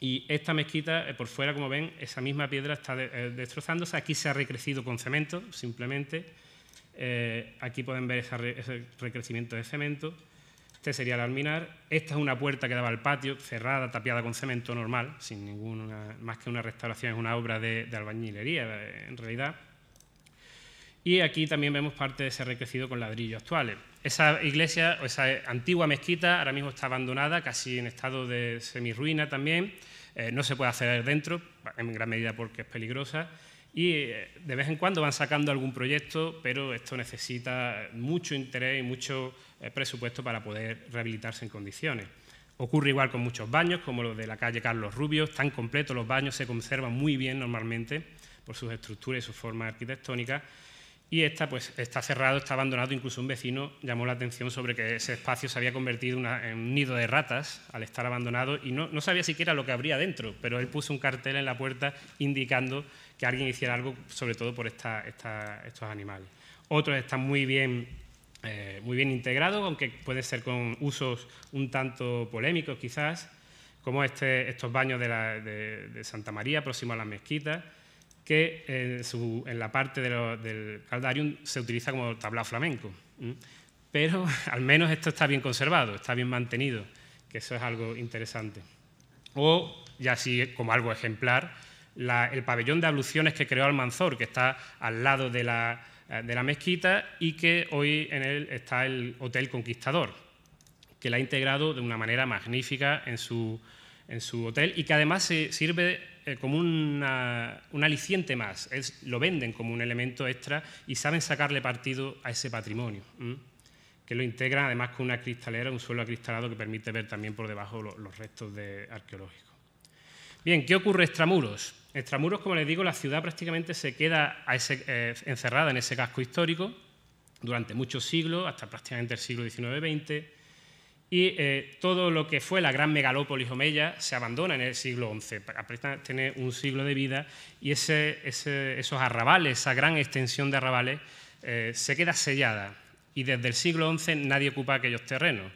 Y esta mezquita, eh, por fuera, como ven, esa misma piedra está eh, destrozándose. Aquí se ha recrecido con cemento, simplemente. Eh, aquí pueden ver ese recrecimiento de cemento. Este sería el alminar. Esta es una puerta que daba al patio, cerrada, tapiada con cemento normal, sin ninguna, más que una restauración, es una obra de, de albañilería, en realidad. Y aquí también vemos parte de ese recrecido con ladrillos actuales. Esa iglesia, o esa antigua mezquita, ahora mismo está abandonada, casi en estado de semirruina también. Eh, no se puede acceder dentro, en gran medida porque es peligrosa. Y eh, de vez en cuando van sacando algún proyecto, pero esto necesita mucho interés y mucho eh, presupuesto para poder rehabilitarse en condiciones. Ocurre igual con muchos baños, como los de la calle Carlos Rubio, están completos los baños, se conservan muy bien normalmente por sus estructuras y sus formas arquitectónicas y esta pues está cerrado, está abandonado, incluso un vecino llamó la atención sobre que ese espacio se había convertido en un nido de ratas al estar abandonado y no, sabía siquiera lo que habría dentro, pero él puso un cartel en la puerta indicando que alguien hiciera algo, sobre todo por esta, esta, estos animales. Otros están muy bien, eh, muy bien integrados, aunque puede ser con usos un tanto polémicos quizás, como este, estos baños de, la, de Santa María, próximo a las mezquitas, que en, su, la parte del caldarium se utiliza como tablao flamenco. Pero (laughs) al menos esto está bien conservado, está bien mantenido, que eso es algo interesante. O, ya así como algo ejemplar, el pabellón de abluciones que creó Almanzor, que está al lado de la, de la mezquita y que hoy en él está el Hotel Conquistador, que la ha integrado de una manera magnífica en su, en su hotel y que además se sirve eh, como un aliciente más. lo venden como un elemento extra y saben sacarle partido a ese patrimonio, que lo integran además con una cristalera, un suelo acristalado que permite ver también por debajo los, restos arqueológicos. Bien, ¿qué ocurre extramuros? Extramuros, como les digo, la ciudad prácticamente se queda eh, encerrada en ese casco histórico durante muchos siglos, hasta prácticamente el siglo XIX-XX, y eh, todo lo que fue la gran megalópolis omeya se abandona en el siglo XI, apenas tiene un siglo de vida, y esos arrabales, esa gran extensión de arrabales, eh, se queda sellada, y desde el siglo XI nadie ocupa aquellos terrenos.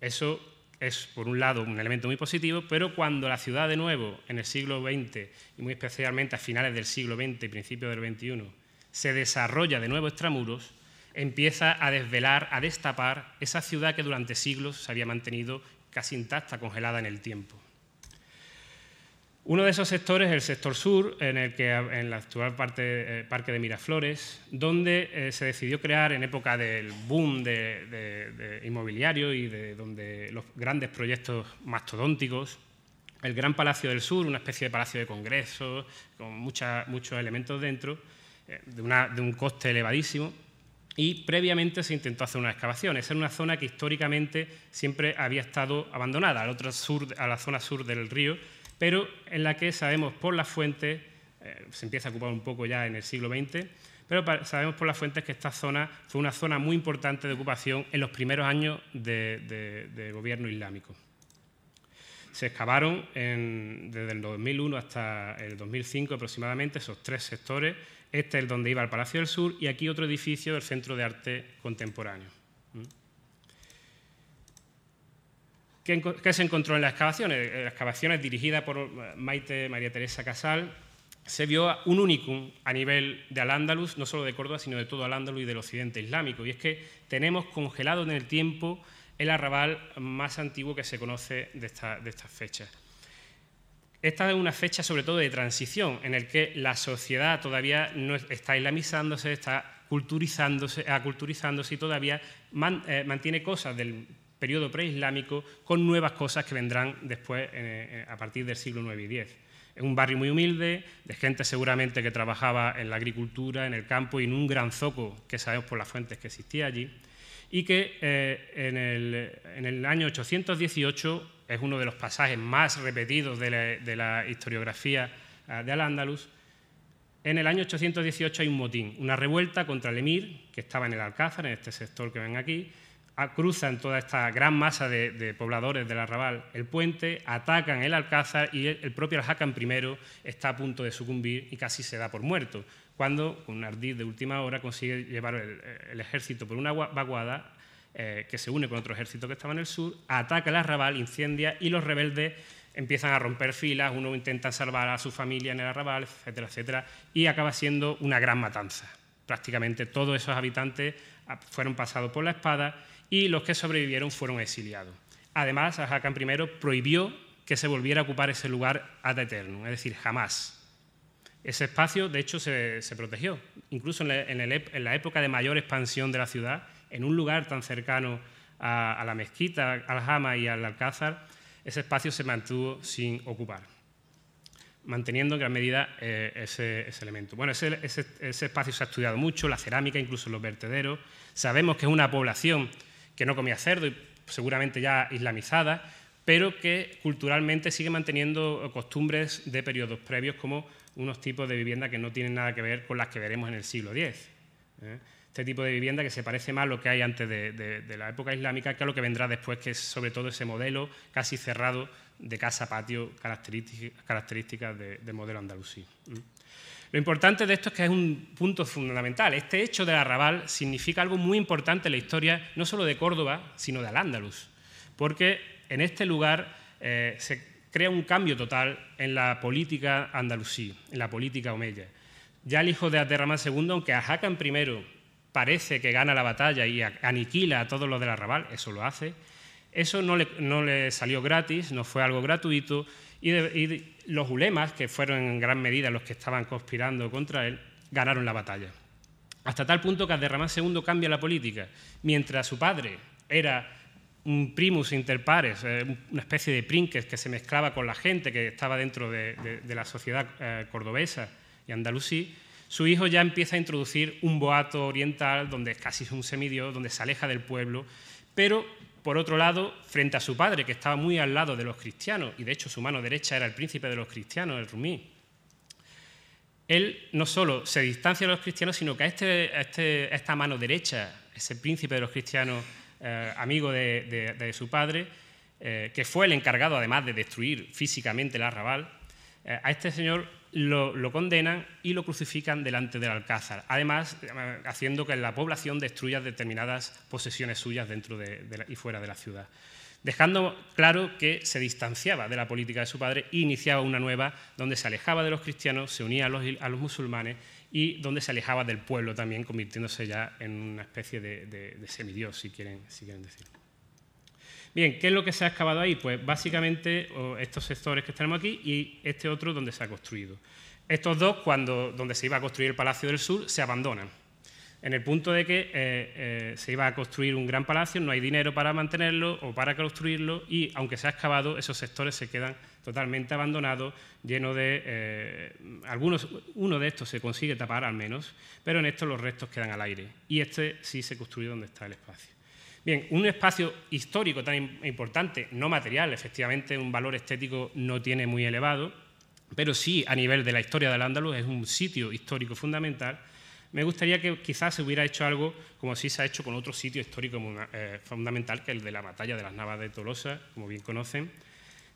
Eso es, por un lado, un elemento muy positivo, pero cuando la ciudad de nuevo, en el siglo XX, y muy especialmente a finales del siglo XX y principios del XXI, se desarrolla de nuevo extramuros, empieza a desvelar, a destapar esa ciudad que durante siglos se había mantenido casi intacta, congelada en el tiempo. Uno de esos sectores es el sector sur, en el que en la actual parte, eh, Parque de Miraflores, donde eh, se decidió crear en época del boom de, inmobiliario y de donde los grandes proyectos mastodónticos, el Gran Palacio del Sur, una especie de palacio de congresos con muchos elementos dentro, eh, de un coste elevadísimo, y previamente se intentó hacer una excavación. Esa era una zona que históricamente siempre había estado abandonada, a la zona sur del río, pero en la que sabemos por las fuentes, eh, se empieza a ocupar un poco ya en el siglo XX, pero sabemos por las fuentes que esta zona fue una zona muy importante de ocupación en los primeros años de, gobierno islámico. Se excavaron desde el 2001 hasta el 2005 aproximadamente esos tres sectores. Este es el donde iba el Palacio del Sur y aquí otro edificio del Centro de Arte Contemporáneo. ¿Qué, se encontró en las excavaciones? Las excavaciones dirigidas por Maite María Teresa Casal se vio un unicum a nivel de Al-Ándalus, no solo de Córdoba, sino de todo Al-Ándalus y del occidente islámico. Y es que tenemos congelado en el tiempo el arrabal más antiguo que se conoce de, estas fechas. Esta es una fecha sobre todo de transición, en el que la sociedad todavía no está islamizándose, está culturizándose, aculturizándose y todavía eh, mantiene cosas del periodo preislámico con nuevas cosas que vendrán después eh, a partir del siglo IX y X. Es un barrio muy humilde, de gente seguramente que trabajaba en la agricultura, en el campo y en un gran zoco que sabemos por las fuentes que existía allí, y que eh, en, el, año 818 es uno de los pasajes más repetidos de la, historiografía eh, de Al-Ándalus. En el año 818 hay un motín, una revuelta contra el emir, que estaba en el Alcázar, en este sector que ven aquí, cruzan toda esta gran masa de, pobladores del arrabal el puente, atacan el Alcázar y el, propio Al-Hakam I está a punto de sucumbir y casi se da por muerto, cuando un ardid de última hora consigue llevar el, ejército por una vaguada eh, que se une con otro ejército que estaba en el sur, ataca el arrabal, incendia y los rebeldes empiezan a romper filas, uno intenta salvar a su familia en el arrabal, etcétera, etcétera, y acaba siendo una gran matanza. Prácticamente todos esos habitantes fueron pasados por la espada y los que sobrevivieron fueron exiliados. Además, Hakan I prohibió que se volviera a ocupar ese lugar ad eternum, es decir, jamás. Ese espacio, de hecho, se, protegió. Incluso en la, época de mayor expansión de la ciudad, en un lugar tan cercano a, la mezquita, al Hama y al Alcázar, ese espacio se mantuvo sin ocupar, manteniendo en gran medida eh, ese, elemento. Bueno, ese, ese espacio se ha estudiado mucho, la cerámica, incluso los vertederos. Sabemos que es una población que no comía cerdo y seguramente ya islamizada, pero que culturalmente sigue manteniendo costumbres de periodos previos como unos tipos de vivienda que no tienen nada que ver con las que veremos en el siglo X. ¿eh? Este tipo de vivienda que se parece más a lo que hay antes de, la época islámica que a lo que vendrá después, que es sobre todo ese modelo casi cerrado de casa-patio características de, modelo andalusí. Lo importante de esto es que es un punto fundamental. Este hecho del arrabal significa algo muy importante en la historia, no solo de Córdoba, sino de Al-Ándalus, porque en este lugar eh, se crea un cambio total en la política andalusí, en la política omeya. Ya el hijo de Abderramán II, aunque Hakan I parece que gana la batalla y aniquila a todos los del arrabal, eso lo hace, Eso no le, salió gratis, no fue algo gratuito, y, y los ulemas, que fueron en gran medida los que estaban conspirando contra él, ganaron la batalla. Hasta tal punto que Abderramán II cambia la política. Mientras su padre era un primus inter pares, eh, una especie de prinques que se mezclaba con la gente que estaba dentro de, la sociedad eh, cordobesa y andalusí, su hijo ya empieza a introducir un boato oriental donde casi es un semidios, donde se aleja del pueblo, pero por otro lado, frente a su padre, que estaba muy al lado de los cristianos, y de hecho su mano derecha era el príncipe de los cristianos, el rumí, él no solo se distancia de los cristianos, sino que a, este, este esta mano derecha, ese príncipe de los cristianos, eh, amigo de, su padre, eh, que fue el encargado además de destruir físicamente el arrabal, eh, a este señor lo, condenan y lo crucifican delante del alcázar, además haciendo que la población destruya determinadas posesiones suyas dentro y fuera de la ciudad. Dejando claro que se distanciaba de la política de su padre e iniciaba una nueva donde se alejaba de los cristianos, se unía a los, musulmanes y donde se alejaba del pueblo también, convirtiéndose ya en una especie de, semidios, si quieren, si quieren decir. Bien, ¿qué es lo que se ha excavado ahí? Pues básicamente estos sectores que tenemos aquí y este otro donde se ha construido. Estos dos, cuando, donde se iba a construir el Palacio del Sur, se abandonan en el punto de que eh, eh, se iba a construir un gran palacio, no hay dinero para mantenerlo o para construirlo y aunque se ha excavado, esos sectores se quedan totalmente abandonados, llenos de... Eh, algunos, uno de estos se consigue tapar al menos, pero en estos los restos quedan al aire y este sí se construyó donde está el espacio. Bien, un espacio histórico tan importante, no material, efectivamente un valor estético no tiene muy elevado, pero sí a nivel de la historia del Andaluz es un sitio histórico fundamental me gustaría que quizás se hubiera hecho algo como sí se ha hecho con otro sitio histórico eh, fundamental, que es el de la batalla de las Navas de Tolosa, como bien conocen,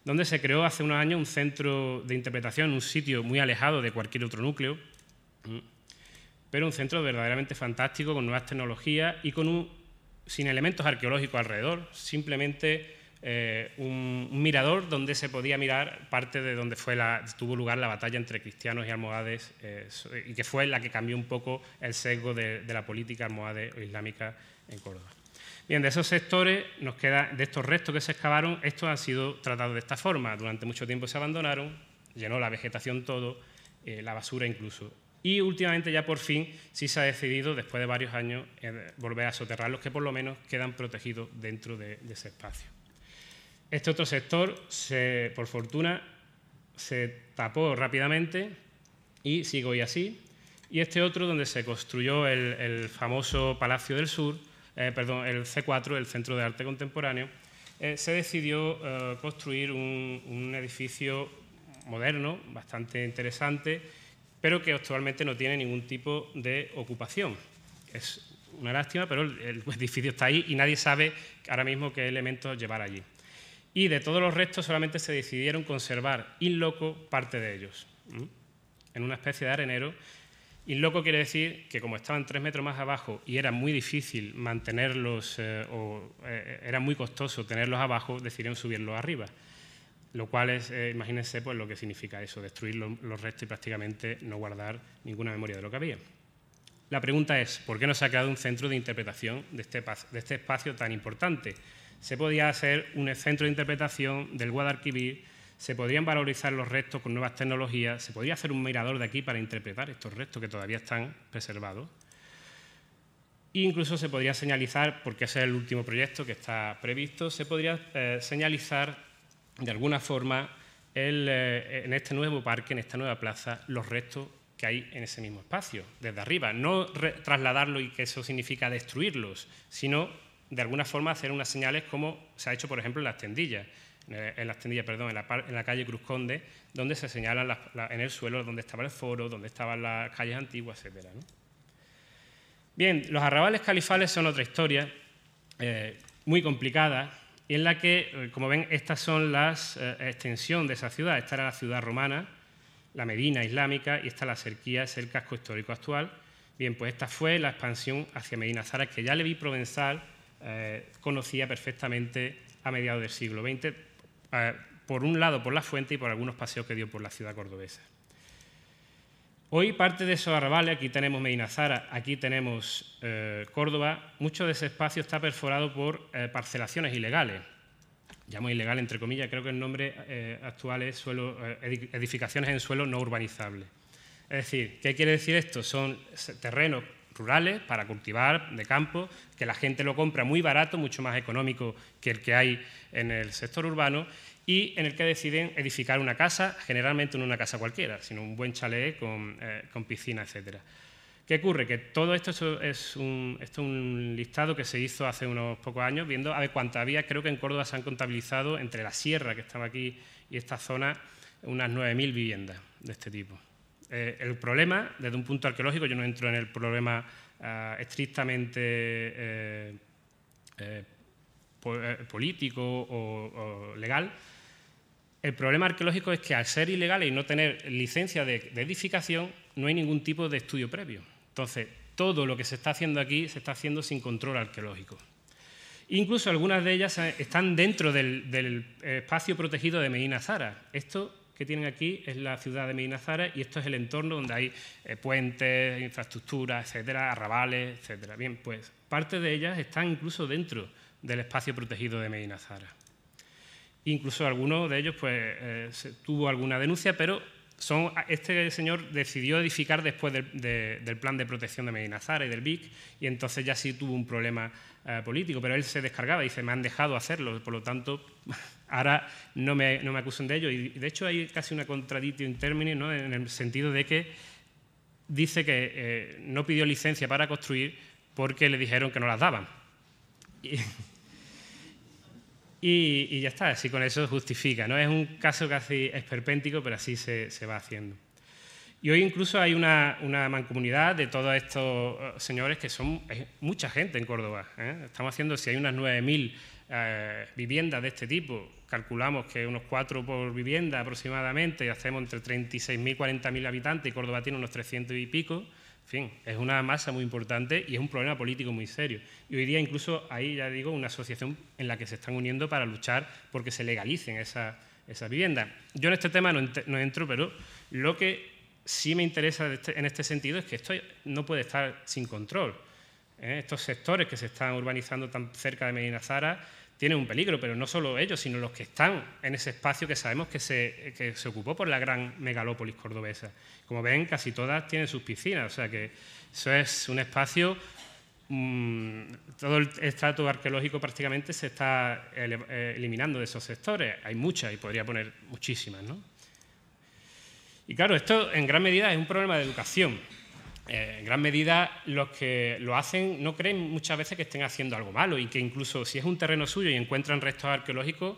donde se creó hace unos años un centro de interpretación, un sitio muy alejado de cualquier otro núcleo, pero un centro verdaderamente fantástico, con nuevas tecnologías y con sin elementos arqueológicos alrededor, simplemente eh, un, mirador donde se podía mirar parte de donde fue la, tuvo lugar la batalla entre cristianos y almohades eh, y que fue la que cambió un poco el sesgo de, la política almohade o islámica en Córdoba. Bien, de esos sectores nos queda, de estos restos que se excavaron, estos han sido tratados de esta forma. Durante mucho tiempo se abandonaron, llenó la vegetación todo, eh, la basura incluso. Y últimamente ya por fin sí se ha decidido, después de varios años, volver a soterrarlos, que por lo menos quedan protegidos dentro de ese espacio. Este otro sector, por fortuna, se tapó rápidamente y sigue hoy así. Y este otro, donde se construyó el, famoso Palacio del Sur, eh, perdón, el C4, el Centro de Arte Contemporáneo, eh, se decidió eh, construir un, edificio moderno, bastante interesante, pero que actualmente no tiene ningún tipo de ocupación. Es una lástima, pero el (laughs) edificio está ahí y nadie sabe ahora mismo qué elementos llevar allí y de todos los restos solamente se decidieron conservar in loco parte de ellos, en una especie de arenero. In loco quiere decir que como estaban tres metros más abajo y era muy difícil mantenerlos eh, o eh, era muy costoso tenerlos abajo, decidieron subirlos arriba. Lo cual es, eh, imagínense pues, lo que significa eso, destruir los restos y prácticamente no guardar ninguna memoria de lo que había. La pregunta es, ¿por qué no se ha creado un centro de interpretación de este, de este espacio tan importante? se podía hacer un centro de interpretación del Guadalquivir, se podrían valorizar los restos con nuevas tecnologías, se podría hacer un mirador de aquí para interpretar estos restos que todavía están preservados. E incluso se podría señalizar, porque ese es el último proyecto que está previsto, se podría eh, señalizar de alguna forma eh, en este nuevo parque, en esta nueva plaza, los restos que hay en ese mismo espacio, desde arriba. No trasladarlo y que eso significa destruirlos, sino de alguna forma hacer unas señales como se ha hecho, por ejemplo, en las tendillas, en las tendillas, perdón, en la, calle Cruz Conde, donde se señalan en el suelo donde estaba el foro, donde estaban las calles antiguas, etc. Bien, los arrabales califales son otra historia eh, muy complicada y en la que, eh, como ven, estas son las extensión de esa ciudad. Esta era la ciudad romana, la Medina islámica y esta la Serquía, es el casco histórico actual. Bien, pues esta fue la expansión hacia Medina Zara, que ya le vi Provenzal eh, conocía perfectamente a mediados del siglo XX, eh, por un lado por la fuente y por algunos paseos que dio por la ciudad cordobesa. Hoy parte de esos arrabales, aquí tenemos Medina Zara, aquí tenemos eh, Córdoba, mucho de ese espacio está perforado por parcelaciones ilegales. llamo ilegal entre comillas, creo que el nombre eh, actual es eh, edificaciones en suelo no urbanizable. Es decir, ¿qué quiere decir esto? Son terrenos rurales para cultivar de campo, que la gente lo compra muy barato, mucho más económico que el que hay en el sector urbano, y en el que deciden edificar una casa, generalmente no una casa cualquiera, sino un buen chalet con, eh, con piscina, etcétera. ¿Qué ocurre? Que todo esto es un, esto es un listado que se hizo hace unos pocos años, viendo a ver cuántas había. Creo que en Córdoba se han contabilizado entre la sierra que estaba aquí y esta zona unas 9.000 viviendas de este tipo. Eh, el problema, desde un punto arqueológico, yo no entro en el problema ah, estrictamente eh, eh, político o, legal, el problema arqueológico es que al ser ilegales y no tener licencia de edificación, no hay ningún tipo de estudio previo. Entonces, todo lo que se está haciendo aquí se está haciendo sin control arqueológico. Incluso algunas de ellas están dentro del, espacio protegido de Medina Zara. Esto que tienen aquí es la ciudad de Medina Zara y esto es el entorno donde hay eh, puentes, infraestructuras, etcétera, arrabales, etcétera. Bien, pues parte de ellas están incluso dentro del espacio protegido de Medina Zara. Incluso algunos de ellos pues, eh, tuvo alguna denuncia, pero este señor decidió edificar después del plan de protección de Medina Zara y del BIC, y entonces ya sí tuvo un problema eh, político, pero él se descargaba y dice, me han dejado hacerlo, por lo tanto, ahora no me, acusan de ello. Y de hecho hay casi una contradicción in termini, ¿no? en el sentido de que dice que eh, no pidió licencia para construir porque le dijeron que no las daban. Y, (laughs) ya está, así con eso justifica. ¿no? Es un caso casi esperpéntico, pero así se, va haciendo. Y hoy incluso hay una, mancomunidad de todos estos eh, señores que son mucha gente en Córdoba. ¿eh? Estamos haciendo, si hay unas 9.000 eh, viviendas de este tipo, calculamos que unos 4 por vivienda aproximadamente, hacemos entre 36.000 y 40.000 habitantes, y Córdoba tiene unos 300 y pico, en fin, es una masa muy importante y es un problema político muy serio. Y hoy día incluso hay, ya digo, una asociación en la que se están uniendo para luchar porque se legalicen esas esa viviendas. Yo en este tema no, entro, pero lo que sí me interesa este, en este sentido es que esto no puede estar sin control. ¿Eh? Estos sectores que se están urbanizando tan cerca de Medina Zara tienen un peligro, pero no solo ellos, sino los que están en ese espacio que sabemos que se, que se ocupó por la gran megalópolis cordobesa. Como ven, casi todas tienen sus piscinas, o sea que eso es un espacio, mm, todo el estrato arqueológico prácticamente se está eh, eliminando de esos sectores. Hay muchas y podría poner muchísimas. ¿no? Y claro, esto en gran medida es un problema de educación. Eh, en gran medida los que lo hacen no creen muchas veces que estén haciendo algo malo y que incluso si es un terreno suyo y encuentran restos arqueológicos,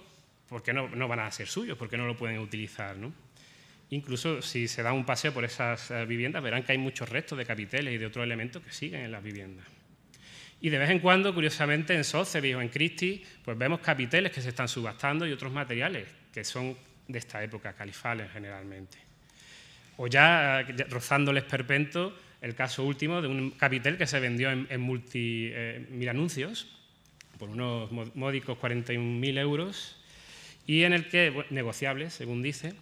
¿por qué no, no van a ser suyos? ¿Por qué no lo pueden utilizar? Incluso si se da un paseo por esas eh, viviendas, verán que hay muchos restos de capiteles y de otros elementos que siguen en las viviendas. Y de vez en cuando, curiosamente, en Sotheby's o en Christie, pues vemos capiteles que se están subastando y otros materiales que son de esta época, califales generalmente. O ya, eh, rozando el esperpento, el caso último de un capitel que se vendió en, multi eh, mil anuncios por unos módicos 41.000 euros y en el que, negociables, según dice,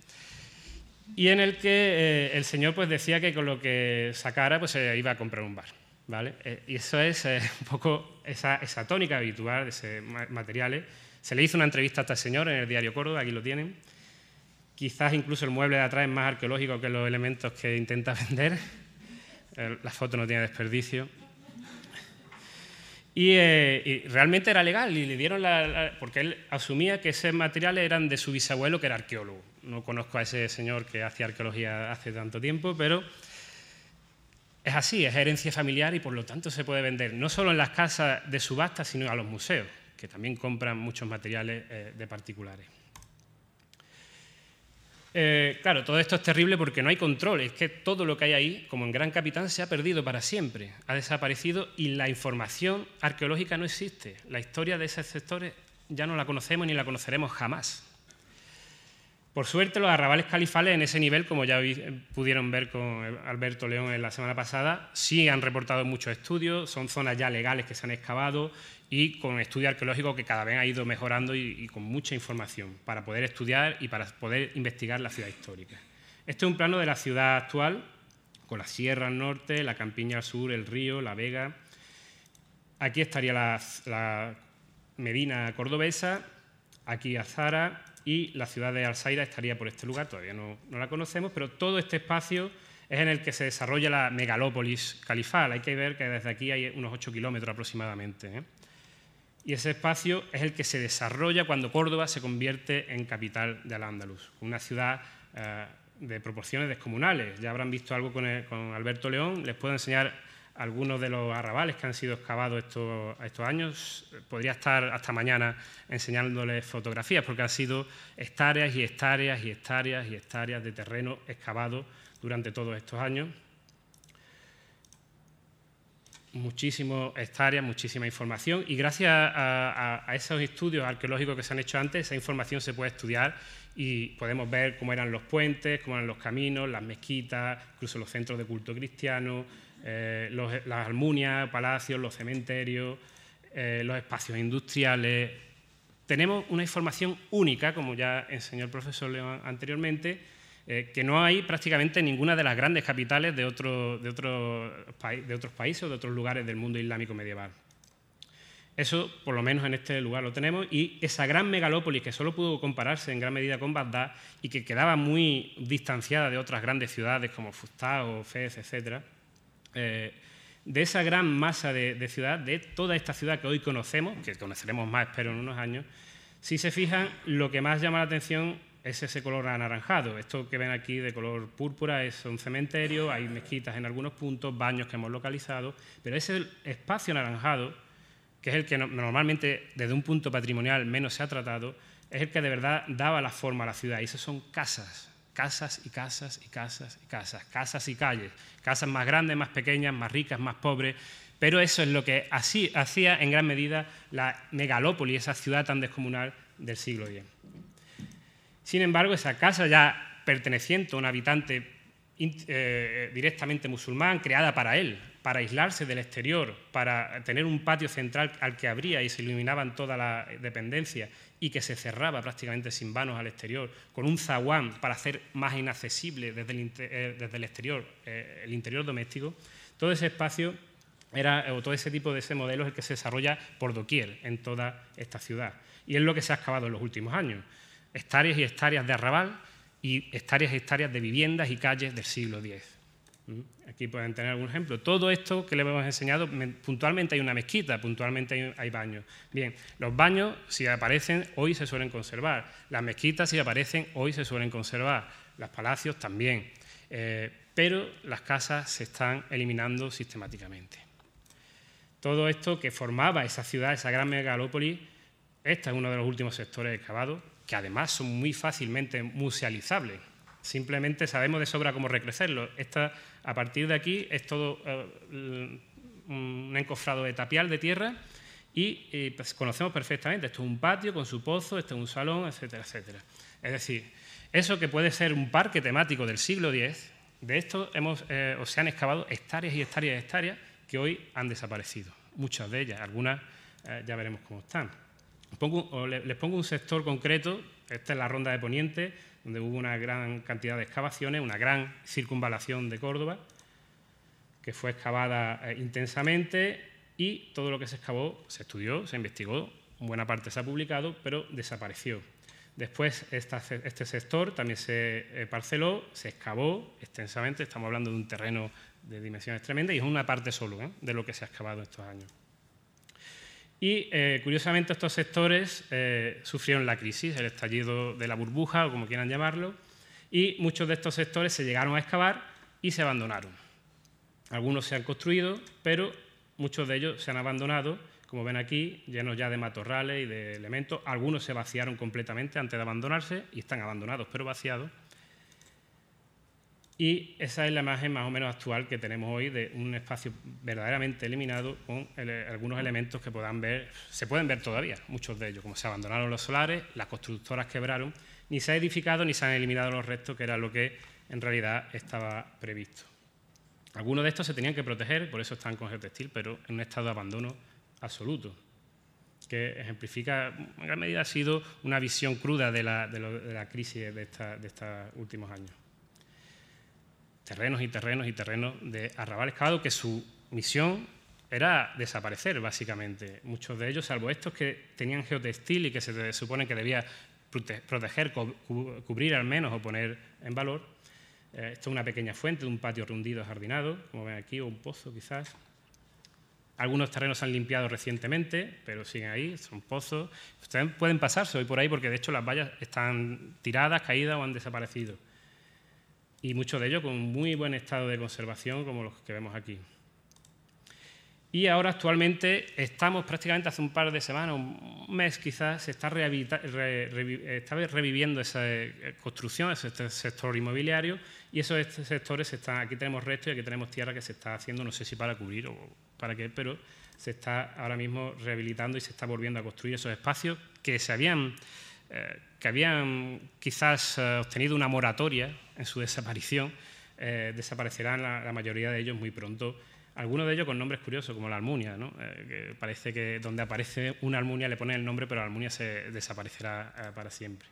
y en el que eh, el señor pues, decía que con lo que sacara pues, se iba a comprar un bar. ¿vale? Eh, y eso es un poco esa, esa, tónica habitual de ese materiales. Se le hizo una entrevista a este señor en el diario Córdoba, aquí lo tienen. Quizás incluso el mueble de atrás es más arqueológico que los elementos que intenta (laughs) vender. La foto no tiene desperdicio. Y, realmente era legal y le dieron la, porque él asumía que esos materiales eran de su bisabuelo que era arqueólogo no conozco a ese señor que hacía arqueología hace tanto tiempo, pero es así, es herencia familiar y por lo tanto se puede vender no solo en las casas de subasta, sino a los museos, que también compran muchos materiales eh, de particulares. Eh, claro, todo esto es terrible porque no hay control, es que todo lo que hay ahí, como en Gran Capitán, se ha perdido para siempre, ha desaparecido y la información arqueológica no existe. La historia de esos sectores ya no la conocemos ni la conoceremos jamás. Por suerte, los arrabales califales en ese nivel, como ya pudieron ver con Alberto León en la semana pasada, sí han reportado muchos estudios, son zonas ya legales que se han excavado y con estudio arqueológico que cada vez ha ido mejorando y, con mucha información para poder estudiar y para poder investigar la ciudad histórica. Este es un plano de la ciudad actual, con la sierra al norte, la campiña al sur, el río, la vega. Aquí estaría la, la Medina cordobesa aquí Azara y la ciudad de Alzaira estaría por este lugar, todavía no, la conocemos, pero todo este espacio es en el que se desarrolla la megalópolis califal. Hay que ver que desde aquí hay unos 8 kilómetros aproximadamente. ¿eh? Y ese espacio es el que se desarrolla cuando Córdoba se convierte en capital de Al-Ándalus, una ciudad eh, de proporciones descomunales. Ya habrán visto algo con, con Alberto León, les puedo enseñar algunos de los arrabales que han sido excavados estos, años. Podría estar hasta mañana enseñándoles fotografías, porque han sido hectáreas y hectáreas y hectáreas y hectáreas de terreno excavado durante todos estos años. Muchísimas hectáreas, muchísima información y gracias a, esos estudios arqueológicos que se han hecho antes, esa información se puede estudiar y podemos ver cómo eran los puentes, cómo eran los caminos, las mezquitas, incluso los centros de culto cristiano, eh, las almunias, palacios, los cementerios, eh, los espacios industriales. Tenemos una información única, como ya enseñó el profesor León anteriormente, eh, que no hay prácticamente en ninguna de las grandes capitales de, de, otros de otros países o de otros lugares del mundo islámico medieval. Eso, por lo menos en este lugar, lo tenemos. Y esa gran megalópolis que solo pudo compararse en gran medida con Bagdad y que quedaba muy distanciada de otras grandes ciudades como Fustá o Fez, etcétera, eh, de esa gran masa de, ciudad, de toda esta ciudad que hoy conocemos, que conoceremos más, espero, en unos años, si se fijan, lo que más llama la atención es ese color anaranjado. Esto que ven aquí de color púrpura es un cementerio, hay mezquitas en algunos puntos, baños que hemos localizado, pero ese espacio anaranjado, que es el que normalmente desde un punto patrimonial menos se ha tratado, es el que de verdad daba la forma a la ciudad. Y esas son casas, casas y casas y casas y casas, casas y calles, casas más grandes, más pequeñas, más ricas, más pobres, pero eso es lo que así, hacía en gran medida la megalópoli, esa ciudad tan descomunal del siglo X. Sin embargo, esa casa ya perteneciente a un habitante eh, directamente musulmán, creada para él, para aislarse del exterior, para tener un patio central al que abría y se iluminaban toda la dependencia y que se cerraba prácticamente sin vanos al exterior, con un zaguán para hacer más inaccesible desde el, eh, desde el exterior eh, el interior doméstico, todo ese espacio era, o todo ese tipo de ese modelo es el que se desarrolla por doquier en toda esta ciudad. Y es lo que se ha excavado en los últimos años. Hectáreas y hectáreas de arrabal y hectáreas y hectáreas de viviendas y calles del siglo X. Aquí pueden tener algún ejemplo. Todo esto que les hemos enseñado, puntualmente hay una mezquita, puntualmente hay, baños. Bien, los baños, si aparecen, hoy se suelen conservar. Las mezquitas, si aparecen, hoy se suelen conservar. Los palacios también. Eh, pero las casas se están eliminando sistemáticamente. Todo esto que formaba esa ciudad, esa gran megalópolis, este es uno de los últimos sectores excavados, que además son muy fácilmente musealizables. Simplemente sabemos de sobra cómo recrecerlo. A partir de aquí es todo eh, un encofrado de tapial de tierra y, pues, conocemos perfectamente. Esto es un patio con su pozo, este es un salón, etcétera, etcétera. Es decir, eso que puede ser un parque temático del siglo X, de esto hemos, eh, o se han excavado hectáreas y hectáreas y hectáreas que hoy han desaparecido. Muchas de ellas, algunas eh, ya veremos cómo están. les pongo un sector concreto, esta es la ronda de Poniente, donde hubo una gran cantidad de excavaciones, una gran circunvalación de Córdoba, que fue excavada eh, intensamente y todo lo que se excavó se estudió, se investigó, buena parte se ha publicado, pero desapareció. Después este sector también se eh, parceló, se excavó extensamente, estamos hablando de un terreno de dimensiones tremendas y es una parte solo ¿eh? de lo que se ha excavado estos años. Y eh, curiosamente estos sectores eh, sufrieron la crisis, el estallido de la burbuja o como quieran llamarlo, y muchos de estos sectores se llegaron a excavar y se abandonaron. Algunos se han construido, pero muchos de ellos se han abandonado, como ven aquí, llenos ya de matorrales y de elementos. Algunos se vaciaron completamente antes de abandonarse y están abandonados, pero vaciados. Y esa es la imagen más o menos actual que tenemos hoy de un espacio verdaderamente eliminado con algunos elementos que puedan ver, se pueden ver todavía, muchos de ellos, como se abandonaron los solares, las constructoras quebraron, ni se ha edificado ni se han eliminado los restos, que era lo que en realidad estaba previsto. Algunos de estos se tenían que proteger, por eso están con geotextil, pero en un estado de abandono absoluto, que ejemplifica, en gran medida ha sido una visión cruda de la, crisis de estos últimos años terrenos y terrenos y terrenos de arrabal excavado, que su misión era desaparecer, básicamente. Muchos de ellos, salvo estos que tenían geotextil y que se supone que debía proteger, cubrir al menos o poner en valor. Eh, esto es una pequeña fuente de un patio rundido jardinado, como ven aquí, o un pozo quizás. Algunos terrenos se han limpiado recientemente, pero siguen ahí, son pozos. Ustedes pueden pasarse hoy por ahí porque de hecho las vallas están tiradas, caídas o han desaparecido. Y muchos de ellos con muy buen estado de conservación, como los que vemos aquí. Y ahora actualmente estamos prácticamente hace un par de semanas, un mes quizás, se está, reviviendo esa eh, construcción, ese sector inmobiliario, y esos sectores están, aquí tenemos restos y aquí tenemos tierra que se está haciendo, no sé si para cubrir o para qué, pero se está ahora mismo rehabilitando y se está volviendo a construir esos espacios que se habían, eh, que habían quizás eh, obtenido una moratoria en su desaparición, desaparecerán la mayoría de ellos muy pronto algunos de ellos con nombres curiosos, como la Almunia, ¿no? Eh, parece que donde aparece una Almunia le ponen el nombre, pero la Almunia se desaparecerá eh, para siempre.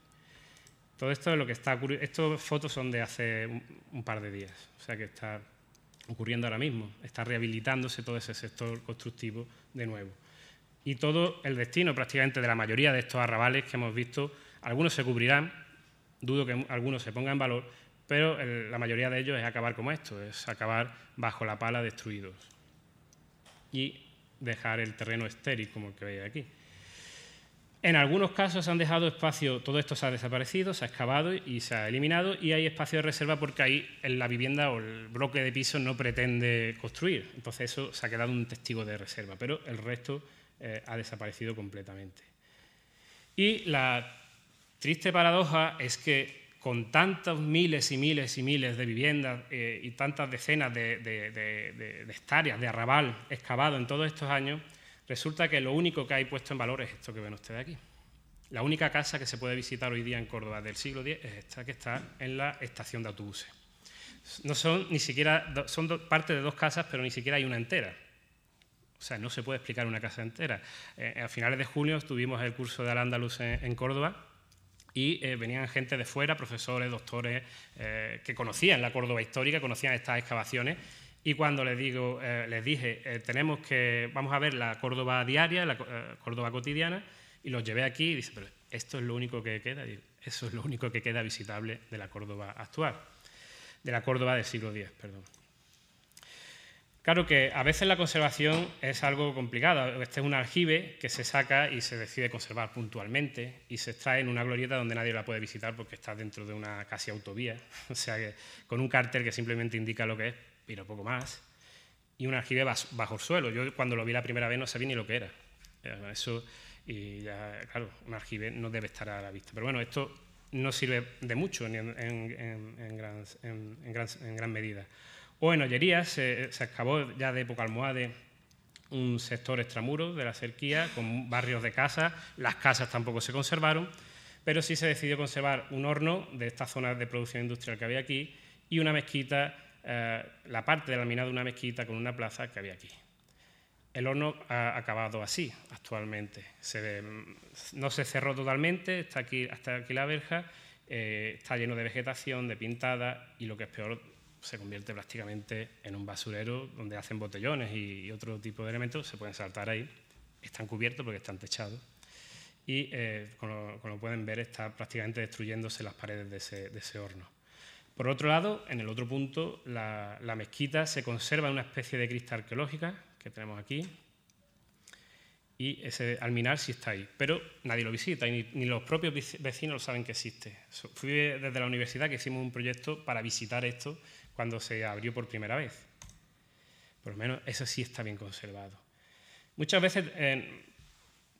Todo esto es lo que está Estas fotos son de hace un, par de días, o sea que está ocurriendo ahora mismo. Está rehabilitándose todo ese sector constructivo de nuevo. Y todo el destino prácticamente de la mayoría de estos arrabales que hemos visto, algunos se cubrirán, dudo que algunos se pongan en valor, pero la mayoría de ellos es acabar como esto, es acabar bajo la pala destruidos y dejar el terreno estéril como el que veis aquí. En algunos casos han dejado espacio, todo esto se ha desaparecido, se ha excavado y se ha eliminado y hay espacio de reserva porque ahí la vivienda o el bloque de piso no pretende construir. Entonces eso se ha quedado un testigo de reserva, pero el resto eh, ha desaparecido completamente. Y la triste paradoja es que con tantos miles y miles y miles de viviendas eh, y tantas decenas de, hectáreas de arrabal excavado en todos estos años, resulta que lo único que hay puesto en valor es esto que ven ustedes aquí. La única casa que se puede visitar hoy día en Córdoba del siglo X es esta que está en la estación de autobuses. No son ni siquiera, son parte de dos casas, pero ni siquiera hay una entera. O sea, no se puede explicar una casa entera. Eh, a finales de junio tuvimos el curso de Al-Ándalus en Córdoba y eh, venían gente de fuera, profesores, doctores, eh, que conocían la Córdoba histórica, conocían estas excavaciones, y cuando les, digo, eh, les dije, tenemos que, vamos a ver la Córdoba diaria, la Córdoba cotidiana, y los llevé aquí y dice, pero esto es lo único que queda, eso es lo único que queda visitable de la Córdoba actual, de la Córdoba del siglo X, perdón. Claro que a veces la conservación es algo complicado. Este es un aljibe que se saca y se decide conservar puntualmente y se extrae en una glorieta donde nadie la puede visitar porque está dentro de una casi autovía, (laughs) o sea con un cartel que simplemente indica lo que es, pero poco más, y un aljibe bajo el suelo. Yo cuando lo vi la primera vez no sabía ni lo que era. Eso, y ya, claro, un aljibe no debe estar a la vista. Pero bueno, esto no sirve de mucho en gran medida. O en Ollerías se, excavó ya de época almohade un sector extramuro de la cerquía con barrios de casas. Las casas tampoco se conservaron, pero sí se decidió conservar un horno de esta zona de producción industrial que había aquí y una mezquita, eh, la parte de la mina de una mezquita con una plaza que había aquí. El horno ha acabado así actualmente. no se cerró totalmente, está aquí, hasta aquí la verja, eh, está lleno de vegetación, de pintada y lo que es peor, se convierte prácticamente en un basurero donde hacen botellones y, otro tipo de elementos, se pueden saltar ahí, están cubiertos porque están techados y eh, como, pueden ver está prácticamente destruyéndose las paredes de ese, horno. Por otro lado, en el otro punto, la, mezquita se conserva en una especie de crista arqueológica que tenemos aquí y ese alminar sí está ahí, pero nadie lo visita y ni, los propios vecinos lo saben que existe. Fui desde la universidad que hicimos un proyecto para visitar esto cuando se abrió por primera vez. Por lo menos eso sí está bien conservado. Muchas veces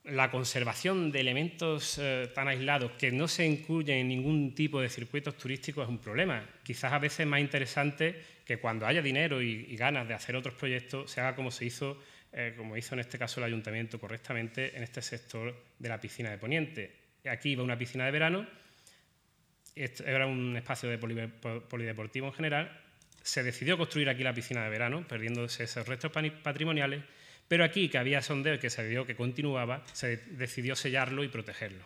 la conservación de elementos eh, tan aislados que no se incluyen en ningún tipo de circuitos turísticos es un problema. Quizás a veces es más interesante que cuando haya dinero y, ganas de hacer otros proyectos se haga como se hizo, eh, como hizo en este caso el ayuntamiento correctamente en este sector de la piscina de Poniente. Aquí iba una piscina de verano, era un espacio de polideportivo en general, se decidió construir aquí la piscina de verano, perdiéndose esos restos patrimoniales, pero aquí, que había sondeo que se vio que continuaba, se decidió sellarlo y protegerlo.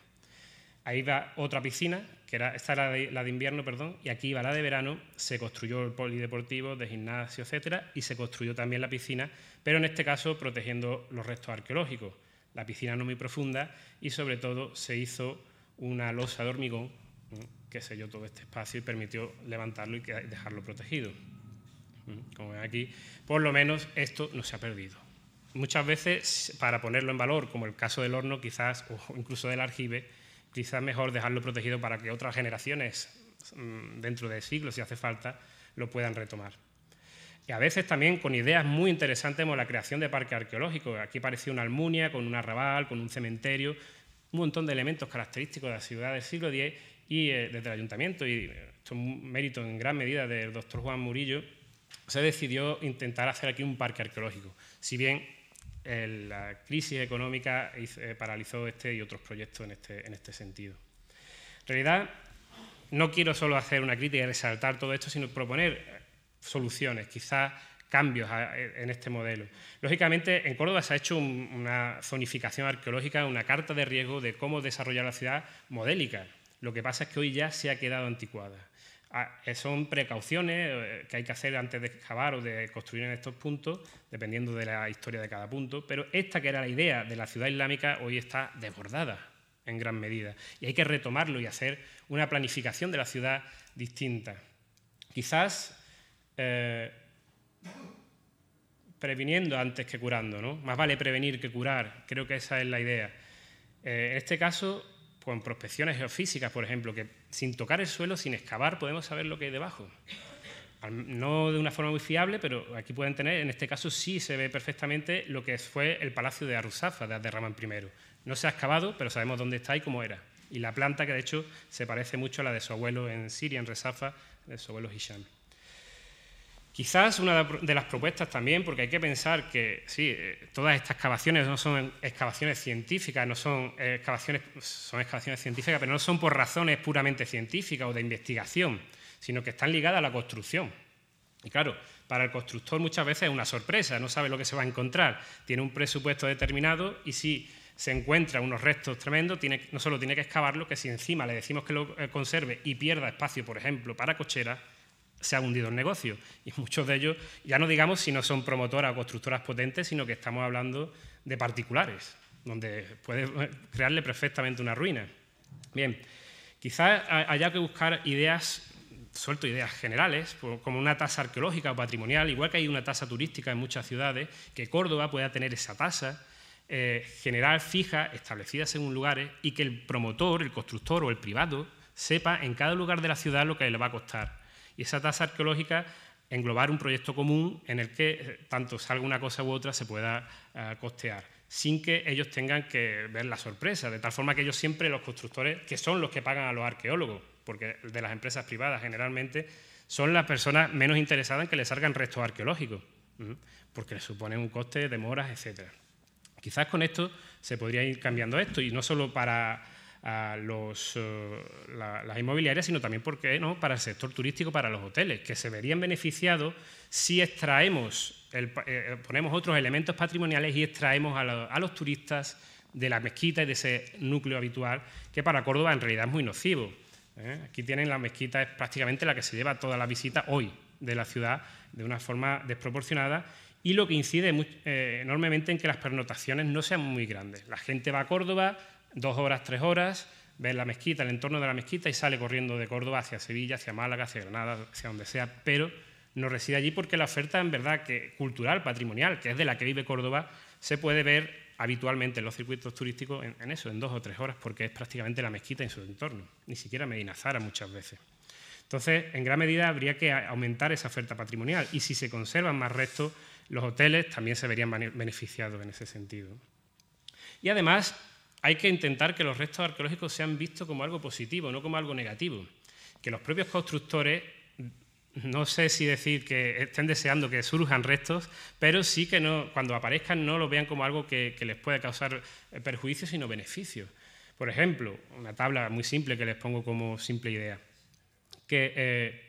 ahí va otra piscina, que era, esta era la de, invierno, perdón, y aquí iba la de verano, se construyó el polideportivo de gimnasio, etcétera, y se construyó también la piscina, pero en este caso protegiendo los restos arqueológicos. La piscina no muy profunda y sobre todo se hizo una losa de hormigón que selló todo este espacio y permitió levantarlo y dejarlo protegido. Como ven aquí, por lo menos esto no se ha perdido. Muchas veces, para ponerlo en valor, como el caso del horno, quizás, o incluso del aljibe, quizás mejor dejarlo protegido para que otras generaciones, mm, dentro de siglos, si hace falta, lo puedan retomar. Y a veces también con ideas muy interesantes como la creación de parques arqueológicos. Aquí parecía una almunia con un arrabal, con un cementerio, un montón de elementos característicos de la ciudad del siglo X y eh, desde el ayuntamiento, y esto es un mérito en gran medida del doctor Juan Murillo, se decidió intentar hacer aquí un parque arqueológico. Si bien eh, la crisis económica eh, paralizó este y otros proyectos en este, en este sentido. En realidad, no quiero solo hacer una crítica y resaltar todo esto, sino proponer soluciones, quizás cambios en este modelo. Lógicamente, en Córdoba se ha hecho una zonificación arqueológica, una carta de riesgo de cómo desarrollar la ciudad modélica. Lo que pasa es que hoy ya se ha quedado anticuada. Ah, eh, son precauciones eh, que hay que hacer antes de excavar o de construir en estos puntos, dependiendo de la historia de cada punto, pero esta que era la idea de la ciudad islámica hoy está desbordada en gran medida y hay que retomarlo y hacer una planificación de la ciudad distinta. Quizás eh, previniendo antes que curando, ¿no? Más vale prevenir que curar, creo que esa es la idea. Eh, en este caso, con prospecciones geofísicas, por ejemplo, que sin tocar el suelo, sin excavar, podemos saber lo que hay debajo. No de una forma muy fiable, pero aquí pueden tener, en este caso sí se ve perfectamente lo que fue el palacio de Arusafa, de Abderramán I. No se ha excavado, pero sabemos dónde está y cómo era. Y la planta, que de hecho se parece mucho a la de su abuelo en Siria, en Resafa, de su abuelo Hisham. Quizás una de las propuestas también, porque hay que pensar que sí, eh, todas estas excavaciones no son excavaciones científicas, no son excavaciones, son excavaciones científicas, pero no son por razones puramente científicas o de investigación, sino que están ligadas a la construcción. Y claro, para el constructor muchas veces es una sorpresa, no sabe lo que se va a encontrar, tiene un presupuesto determinado y si se encuentra unos restos tremendos, no solo tiene que excavarlo, que si encima le decimos que lo eh, conserve y pierda espacio, por ejemplo, para cocheras, se ha hundido el negocio. Y muchos de ellos, ya no digamos si no son promotoras o constructoras potentes, sino que estamos hablando de particulares, donde puede crearle perfectamente una ruina. Bien, quizás haya que buscar ideas, suelto ideas generales, como una tasa arqueológica o patrimonial, igual que hay una tasa turística en muchas ciudades, que Córdoba pueda tener esa tasa eh, general fija, establecida según lugares, y que el promotor, el constructor o el privado sepa en cada lugar de la ciudad lo que le va a costar y esa tasa arqueológica englobar un proyecto común en el que eh, tanto salga una cosa u otra se pueda eh, costear, sin que ellos tengan que ver la sorpresa, de tal forma que ellos siempre, los constructores, que son los que pagan a los arqueólogos, porque de las empresas privadas generalmente son las personas menos interesadas en que les salgan restos arqueológicos, porque les supone un coste, demoras, etc. Quizás con esto se podría ir cambiando esto, y no solo para a los, eh, las inmobiliarias, sino también porque, ¿no? para el sector turístico, para los hoteles, que se verían beneficiados si extraemos, eh, ponemos otros elementos patrimoniales y extraemos a, los turistas de la mezquita y de ese núcleo habitual, que para Córdoba en realidad es muy nocivo. ¿eh? Aquí tienen la mezquita, es prácticamente la que se lleva toda la visita hoy de la ciudad de una forma desproporcionada y lo que incide enormemente en que las pernotaciones no sean muy grandes. La gente va a Córdoba, dos horas, tres horas, ve la mezquita, el entorno de la mezquita y sale corriendo de Córdoba hacia Sevilla, hacia Málaga, hacia Granada, hacia donde sea, pero no reside allí porque la oferta en verdad que cultural, patrimonial, que es de la que vive Córdoba, se puede ver habitualmente en los circuitos turísticos en, eso, en dos o tres horas, porque es prácticamente la mezquita en su entorno, ni siquiera Medina Zara muchas veces. Entonces, en gran medida habría que aumentar esa oferta patrimonial y si se conservan más restos, los hoteles también se verían beneficiados en ese sentido. Y además, hay que intentar que los restos arqueológicos sean vistos como algo positivo, no como algo negativo. Que los propios constructores, no sé si decir que estén deseando que surjan restos, pero sí que cuando aparezcan no lo vean como algo que, les puede causar eh, perjuicio, sino beneficio. Por ejemplo, una tabla muy simple que les pongo como simple idea, que eh,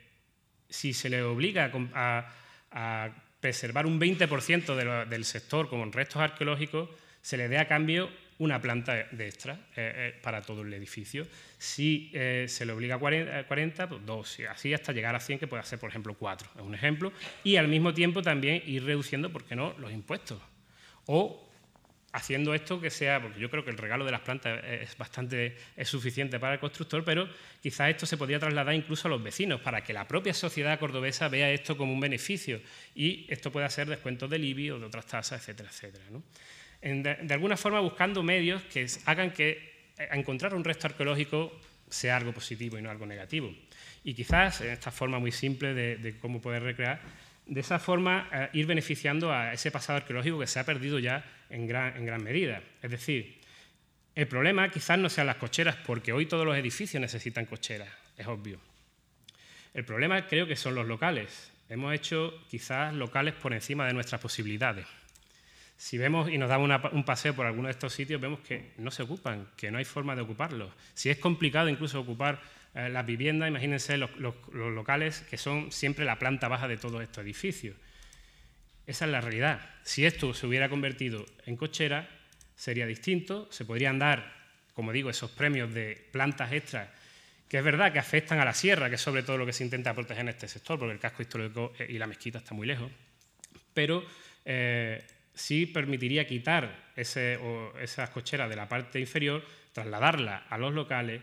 si se le obliga a, preservar un 20% del sector como restos arqueológicos, se le dé a cambio una planta de extra eh, eh, para todo el edificio. Si eh, se le obliga a 40, pues dos, así hasta llegar a 100, que puede ser, por ejemplo, cuatro, es un ejemplo. Y al mismo tiempo también ir reduciendo, ¿por qué no?, los impuestos. O haciendo esto que sea, porque yo creo que el regalo de las plantas es bastante es suficiente para el constructor, pero quizás esto se podría trasladar incluso a los vecinos para que la propia sociedad cordobesa vea esto como un beneficio y esto pueda ser descuentos del IBI o de otras tasas, etcétera, etcétera. De, alguna forma buscando medios que hagan que eh, encontrar un resto arqueológico sea algo positivo y no algo negativo. Y quizás en esta forma muy simple de cómo poder recrear de esa forma eh, ir beneficiando a ese pasado arqueológico que se ha perdido ya en gran, en gran medida. Es decir, el problema quizás no sean las cocheras, porque hoy todos los edificios necesitan cocheras, es obvio. El problema creo que son los locales. Hemos hecho quizás locales por encima de nuestras posibilidades. Si vemos y nos damos un paseo por alguno de estos sitios, vemos que no se ocupan, que no hay forma de ocuparlos. Si es complicado incluso ocupar eh, las viviendas, imagínense los, locales que son siempre la planta baja de todos estos edificios. Esa es la realidad. Si esto se hubiera convertido en cochera, sería distinto, se podrían dar, como digo, esos premios de plantas extras, que es verdad que afectan a la sierra, que es sobre todo lo que se intenta proteger en este sector, porque el casco histórico eh, y la mezquita está muy lejos, pero eh, sí permitiría quitar esas cocheras de la parte inferior, trasladarlas a los locales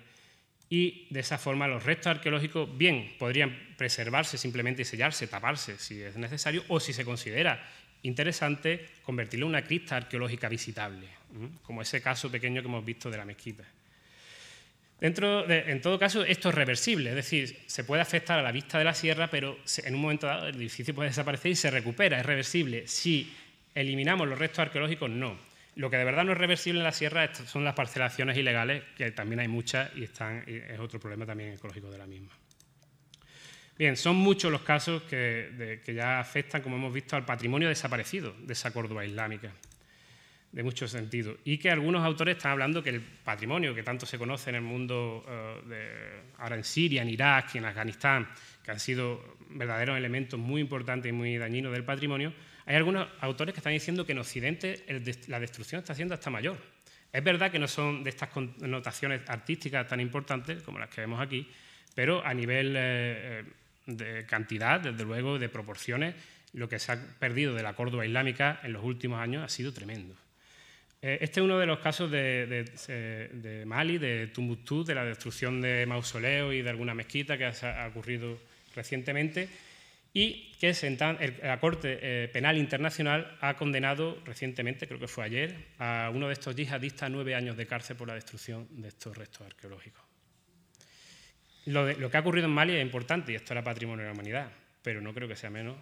y de esa forma los restos arqueológicos bien podrían preservarse simplemente y sellarse, taparse si es necesario o si se considera interesante convertirlo en una cripta arqueológica visitable, como ese caso pequeño que hemos visto de la mezquita. Dentro en todo caso, esto es reversible, es decir, se puede afectar a la vista de la sierra, pero en un momento dado el edificio puede desaparecer y se recupera, es reversible. Si eliminamos los restos arqueológicos, no. Lo que de verdad no es reversible en la sierra son las parcelaciones ilegales, que también hay muchas y, están, es otro problema también ecológico de la misma. Bien, son muchos los casos que, ya afectan, como hemos visto, al patrimonio desaparecido de esa Córdoba islámica, de muchos sentidos. Y que algunos autores están hablando que el patrimonio que tanto se conoce en el mundo, eh, ahora en Siria, en Irak y en Afganistán, que han sido verdaderos elementos muy importantes y muy dañinos del patrimonio, hay algunos autores que están diciendo que en Occidente la destrucción está siendo hasta mayor. Es verdad que no son de estas connotaciones artísticas tan importantes como las que vemos aquí, pero a nivel eh, eh, de cantidad, desde luego, de proporciones, lo que se ha perdido de la Córdoba islámica en los últimos años ha sido tremendo. Eh, este es uno de los casos de, de Mali, de Tumbuctú, de la destrucción de mausoleos y de alguna mezquita que ha ocurrido recientemente y que la Corte eh, Penal Internacional ha condenado recientemente, creo que fue ayer, a uno de estos yihadistas a nueve años de cárcel por la destrucción de estos restos arqueológicos. Lo, que ha ocurrido en Mali es importante y esto era patrimonio de la humanidad, pero no creo que sea menos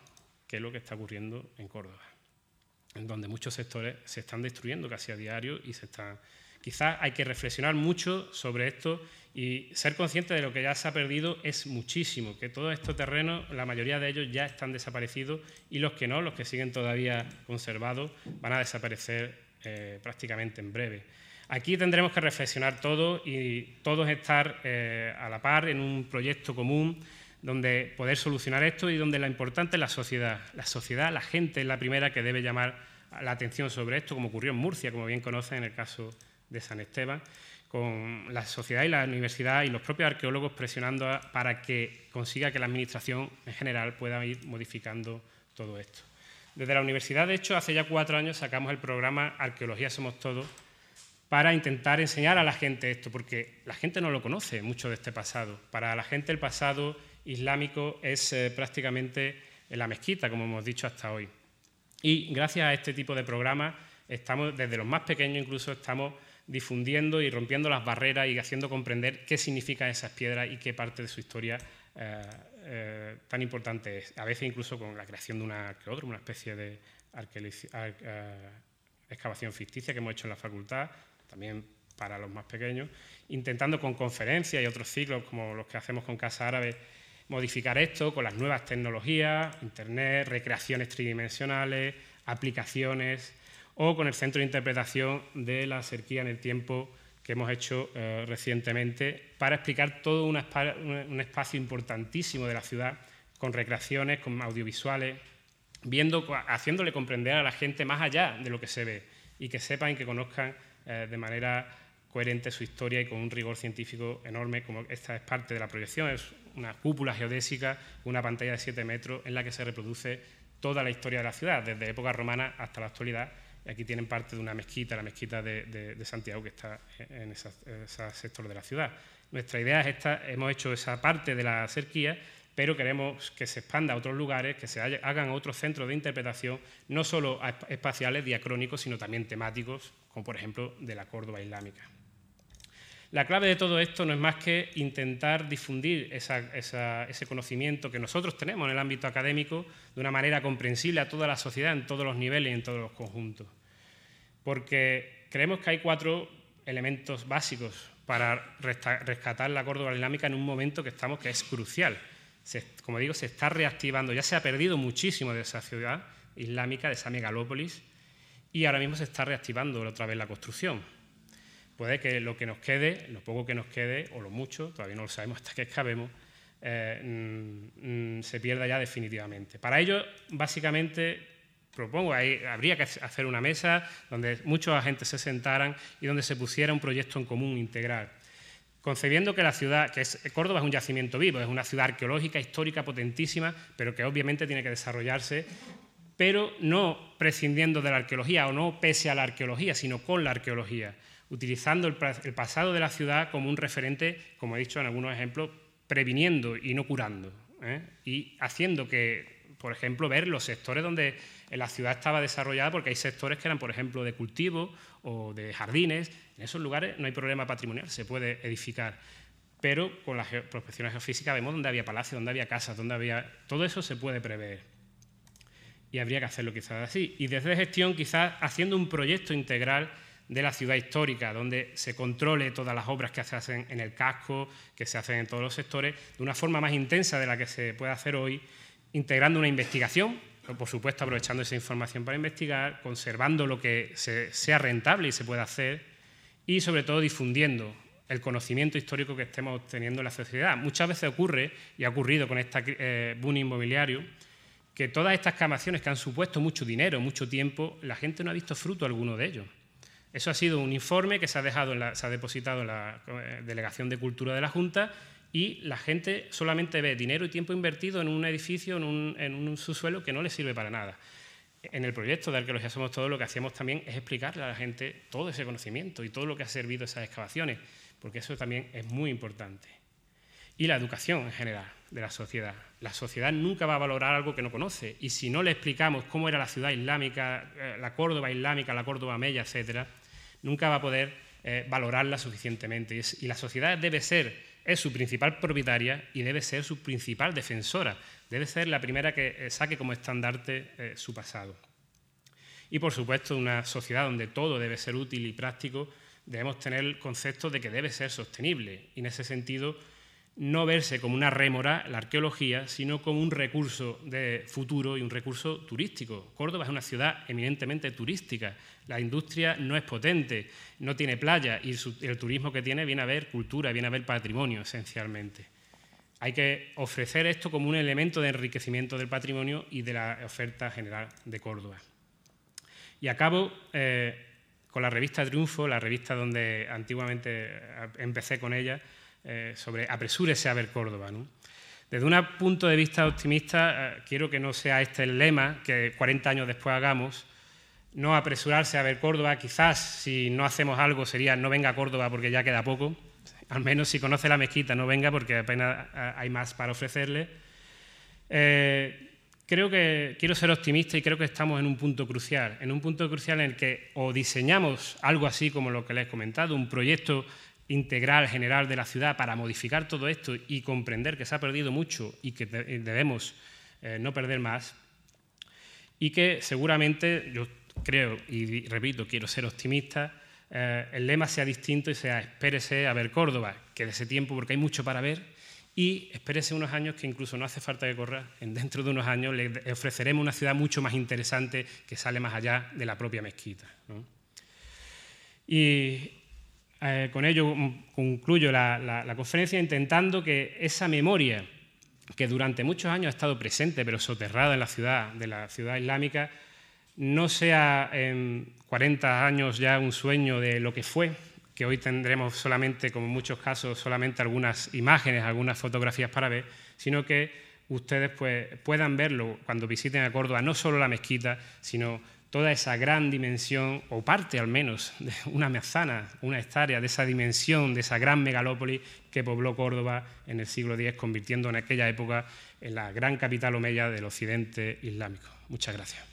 que lo que está ocurriendo en Córdoba, en donde muchos sectores se están destruyendo casi a diario y se están Quizás hay que reflexionar mucho sobre esto y ser consciente de lo que ya se ha perdido es muchísimo, que todos estos terrenos, la mayoría de ellos ya están desaparecidos y los que no, los que siguen todavía conservados, van a desaparecer eh, prácticamente en breve. Aquí tendremos que reflexionar todos y todos estar eh, a la par en un proyecto común donde poder solucionar esto y donde lo importante es la sociedad. La sociedad, la gente es la primera que debe llamar la atención sobre esto, como ocurrió en Murcia, como bien conocen en el caso de San Esteban, con la sociedad y la universidad y los propios arqueólogos presionando para que consiga que la Administración en general pueda ir modificando todo esto. Desde la universidad, de hecho, hace ya cuatro años sacamos el programa Arqueología Somos Todos para intentar enseñar a la gente esto, porque la gente no lo conoce mucho de este pasado. Para la gente el pasado islámico es eh, prácticamente la mezquita, como hemos dicho hasta hoy. Y gracias a este tipo de programas, estamos, desde los más pequeños incluso, estamos difundiendo y rompiendo las barreras y haciendo comprender qué significan esas piedras y qué parte de su historia eh, eh, tan importante es. A veces incluso con la creación de una una especie de eh, excavación ficticia que hemos hecho en la facultad, también para los más pequeños, intentando con conferencias y otros ciclos como los que hacemos con Casa Árabe modificar esto con las nuevas tecnologías, Internet, recreaciones tridimensionales, aplicaciones, o con el Centro de Interpretación de la Cerquía en el Tiempo que hemos hecho eh, recientemente para explicar todo un, espacio importantísimo de la ciudad con recreaciones, con audiovisuales, viendo, haciéndole comprender a la gente más allá de lo que se ve y que sepan y que conozcan eh, de manera coherente su historia y con un rigor científico enorme, como esta es parte de la proyección, es una cúpula geodésica, una pantalla de 7 metros en la que se reproduce toda la historia de la ciudad, desde época romana hasta la actualidad. Aquí tienen parte de una mezquita, la mezquita de, Santiago, que está en ese sector de la ciudad. Nuestra idea es esta, hemos hecho esa parte de la cerquía, pero queremos que se expanda a otros lugares, que se hagan otros centros de interpretación, no solo espaciales, diacrónicos, sino también temáticos, como por ejemplo de la Córdoba islámica. La clave de todo esto no es más que intentar difundir ese conocimiento que nosotros tenemos en el ámbito académico de una manera comprensible a toda la sociedad, en todos los niveles y en todos los conjuntos. Porque creemos que hay cuatro elementos básicos para rescatar la Córdoba islámica en un momento que estamos que es crucial. como digo, se está reactivando, ya se ha perdido muchísimo de esa ciudad islámica, de esa megalópolis, y ahora mismo se está reactivando otra vez la construcción puede que lo que nos quede, lo poco que nos quede, o lo mucho, todavía no lo sabemos hasta que escabemos, eh, mm, mm, se pierda ya definitivamente. Para ello, básicamente, propongo, habría que hacer una mesa donde muchos agentes se sentaran y donde se pusiera un proyecto en común integral. Concebiendo que la ciudad, que es, Córdoba es un yacimiento vivo, es una ciudad arqueológica, histórica, potentísima, pero que obviamente tiene que desarrollarse pero no prescindiendo de la arqueología o no pese a la arqueología, sino con la arqueología utilizando el, pasado de la ciudad como un referente, como he dicho en algunos ejemplos, previniendo y no curando, ¿eh? y haciendo que, por ejemplo, ver los sectores donde la ciudad estaba desarrollada, porque hay sectores que eran, por ejemplo, de cultivo o de jardines, en esos lugares no hay problema patrimonial, se puede edificar. Pero con la prospección geofísica vemos dónde había palacios, dónde había casas, dónde había... Todo eso se puede prever. Y habría que hacerlo quizás así. Y desde gestión, quizás haciendo un proyecto integral de la ciudad histórica, donde se controle todas las obras que se hacen en el casco, que se hacen en todos los sectores, de una forma más intensa de la que se puede hacer hoy, integrando una investigación, por supuesto aprovechando esa información para investigar, conservando lo que sea rentable y se pueda hacer, y sobre todo difundiendo el conocimiento histórico que estemos obteniendo en la sociedad. Muchas veces ocurre, y ha ocurrido con este eh, boom inmobiliario, que todas estas excavaciones que han supuesto mucho dinero, mucho tiempo, la gente no ha visto fruto alguno de ellos. Eso ha sido un informe que se ha, dejado se ha depositado en la eh, Delegación de Cultura de la Junta y la gente solamente ve dinero y tiempo invertido en un edificio, en un, subsuelo que no le sirve para nada. En el proyecto de Arqueología Somos Todos lo que hacíamos también es explicarle a la gente todo ese conocimiento y todo lo que ha servido esas excavaciones, porque eso también es muy importante. Y la educación en general de la sociedad. La sociedad nunca va a valorar algo que no conoce y si no le explicamos cómo era la ciudad islámica, eh, la Córdoba islámica, la Córdoba Mella, etcétera, nunca va a poder eh, valorarla suficientemente. Y, la sociedad debe ser, es su principal propietaria y debe ser su principal defensora. Debe ser la primera que eh, saque como estandarte eh, su pasado. Y por supuesto, una sociedad donde todo debe ser útil y práctico, debemos tener el concepto de que debe ser sostenible. Y en ese sentido, no verse como una rémora la arqueología, sino como un recurso de futuro y un recurso turístico. Córdoba es una ciudad eminentemente turística. La industria no es potente, no tiene playa y el turismo que tiene viene a ver cultura, viene a ver patrimonio esencialmente. Hay que ofrecer esto como un elemento de enriquecimiento del patrimonio y de la oferta general de Córdoba. Y acabo eh, con la revista Triunfo, la revista donde antiguamente eh, empecé con ella, eh, sobre apresúrese a ver Córdoba. Desde un punto de vista optimista, eh, quiero que no sea este el lema que 40 años después hagamos, no apresurarse a ver Córdoba, quizás si no hacemos algo sería no venga a Córdoba porque ya queda poco, al menos si conoce la mezquita no venga porque apenas eh, hay más para ofrecerle. creo que quiero ser optimista y creo que estamos en un punto crucial, en un punto crucial en el que o diseñamos algo así como lo que les he comentado, un proyecto integral general de la ciudad para modificar todo esto y comprender que se ha perdido mucho y que debemos eh, no perder más, y que seguramente, yo creo y repito, quiero ser optimista, eh, el lema sea distinto y sea espérese a ver Córdoba, que de ese tiempo, porque hay mucho para ver, y espérese unos años que incluso no hace falta que corra, en dentro de unos años le ofreceremos una ciudad mucho más interesante que sale más allá de la propia mezquita. Y eh, con ello concluyo la, conferencia intentando que esa memoria que durante muchos años ha estado presente pero soterrada en la ciudad, de la ciudad islámica, no sea en 40 años ya un sueño de lo que fue, que hoy tendremos solamente, como en muchos casos, solamente algunas imágenes, algunas fotografías para ver, sino que ustedes pues, puedan verlo cuando visiten a Córdoba, no solo la mezquita, sino toda esa gran dimensión, o parte al menos, de una mezana, una hectárea de esa dimensión, de esa gran megalópolis que pobló Córdoba en el siglo X, convirtiendo en aquella época en la gran capital omeya del occidente islámico. Muchas gracias.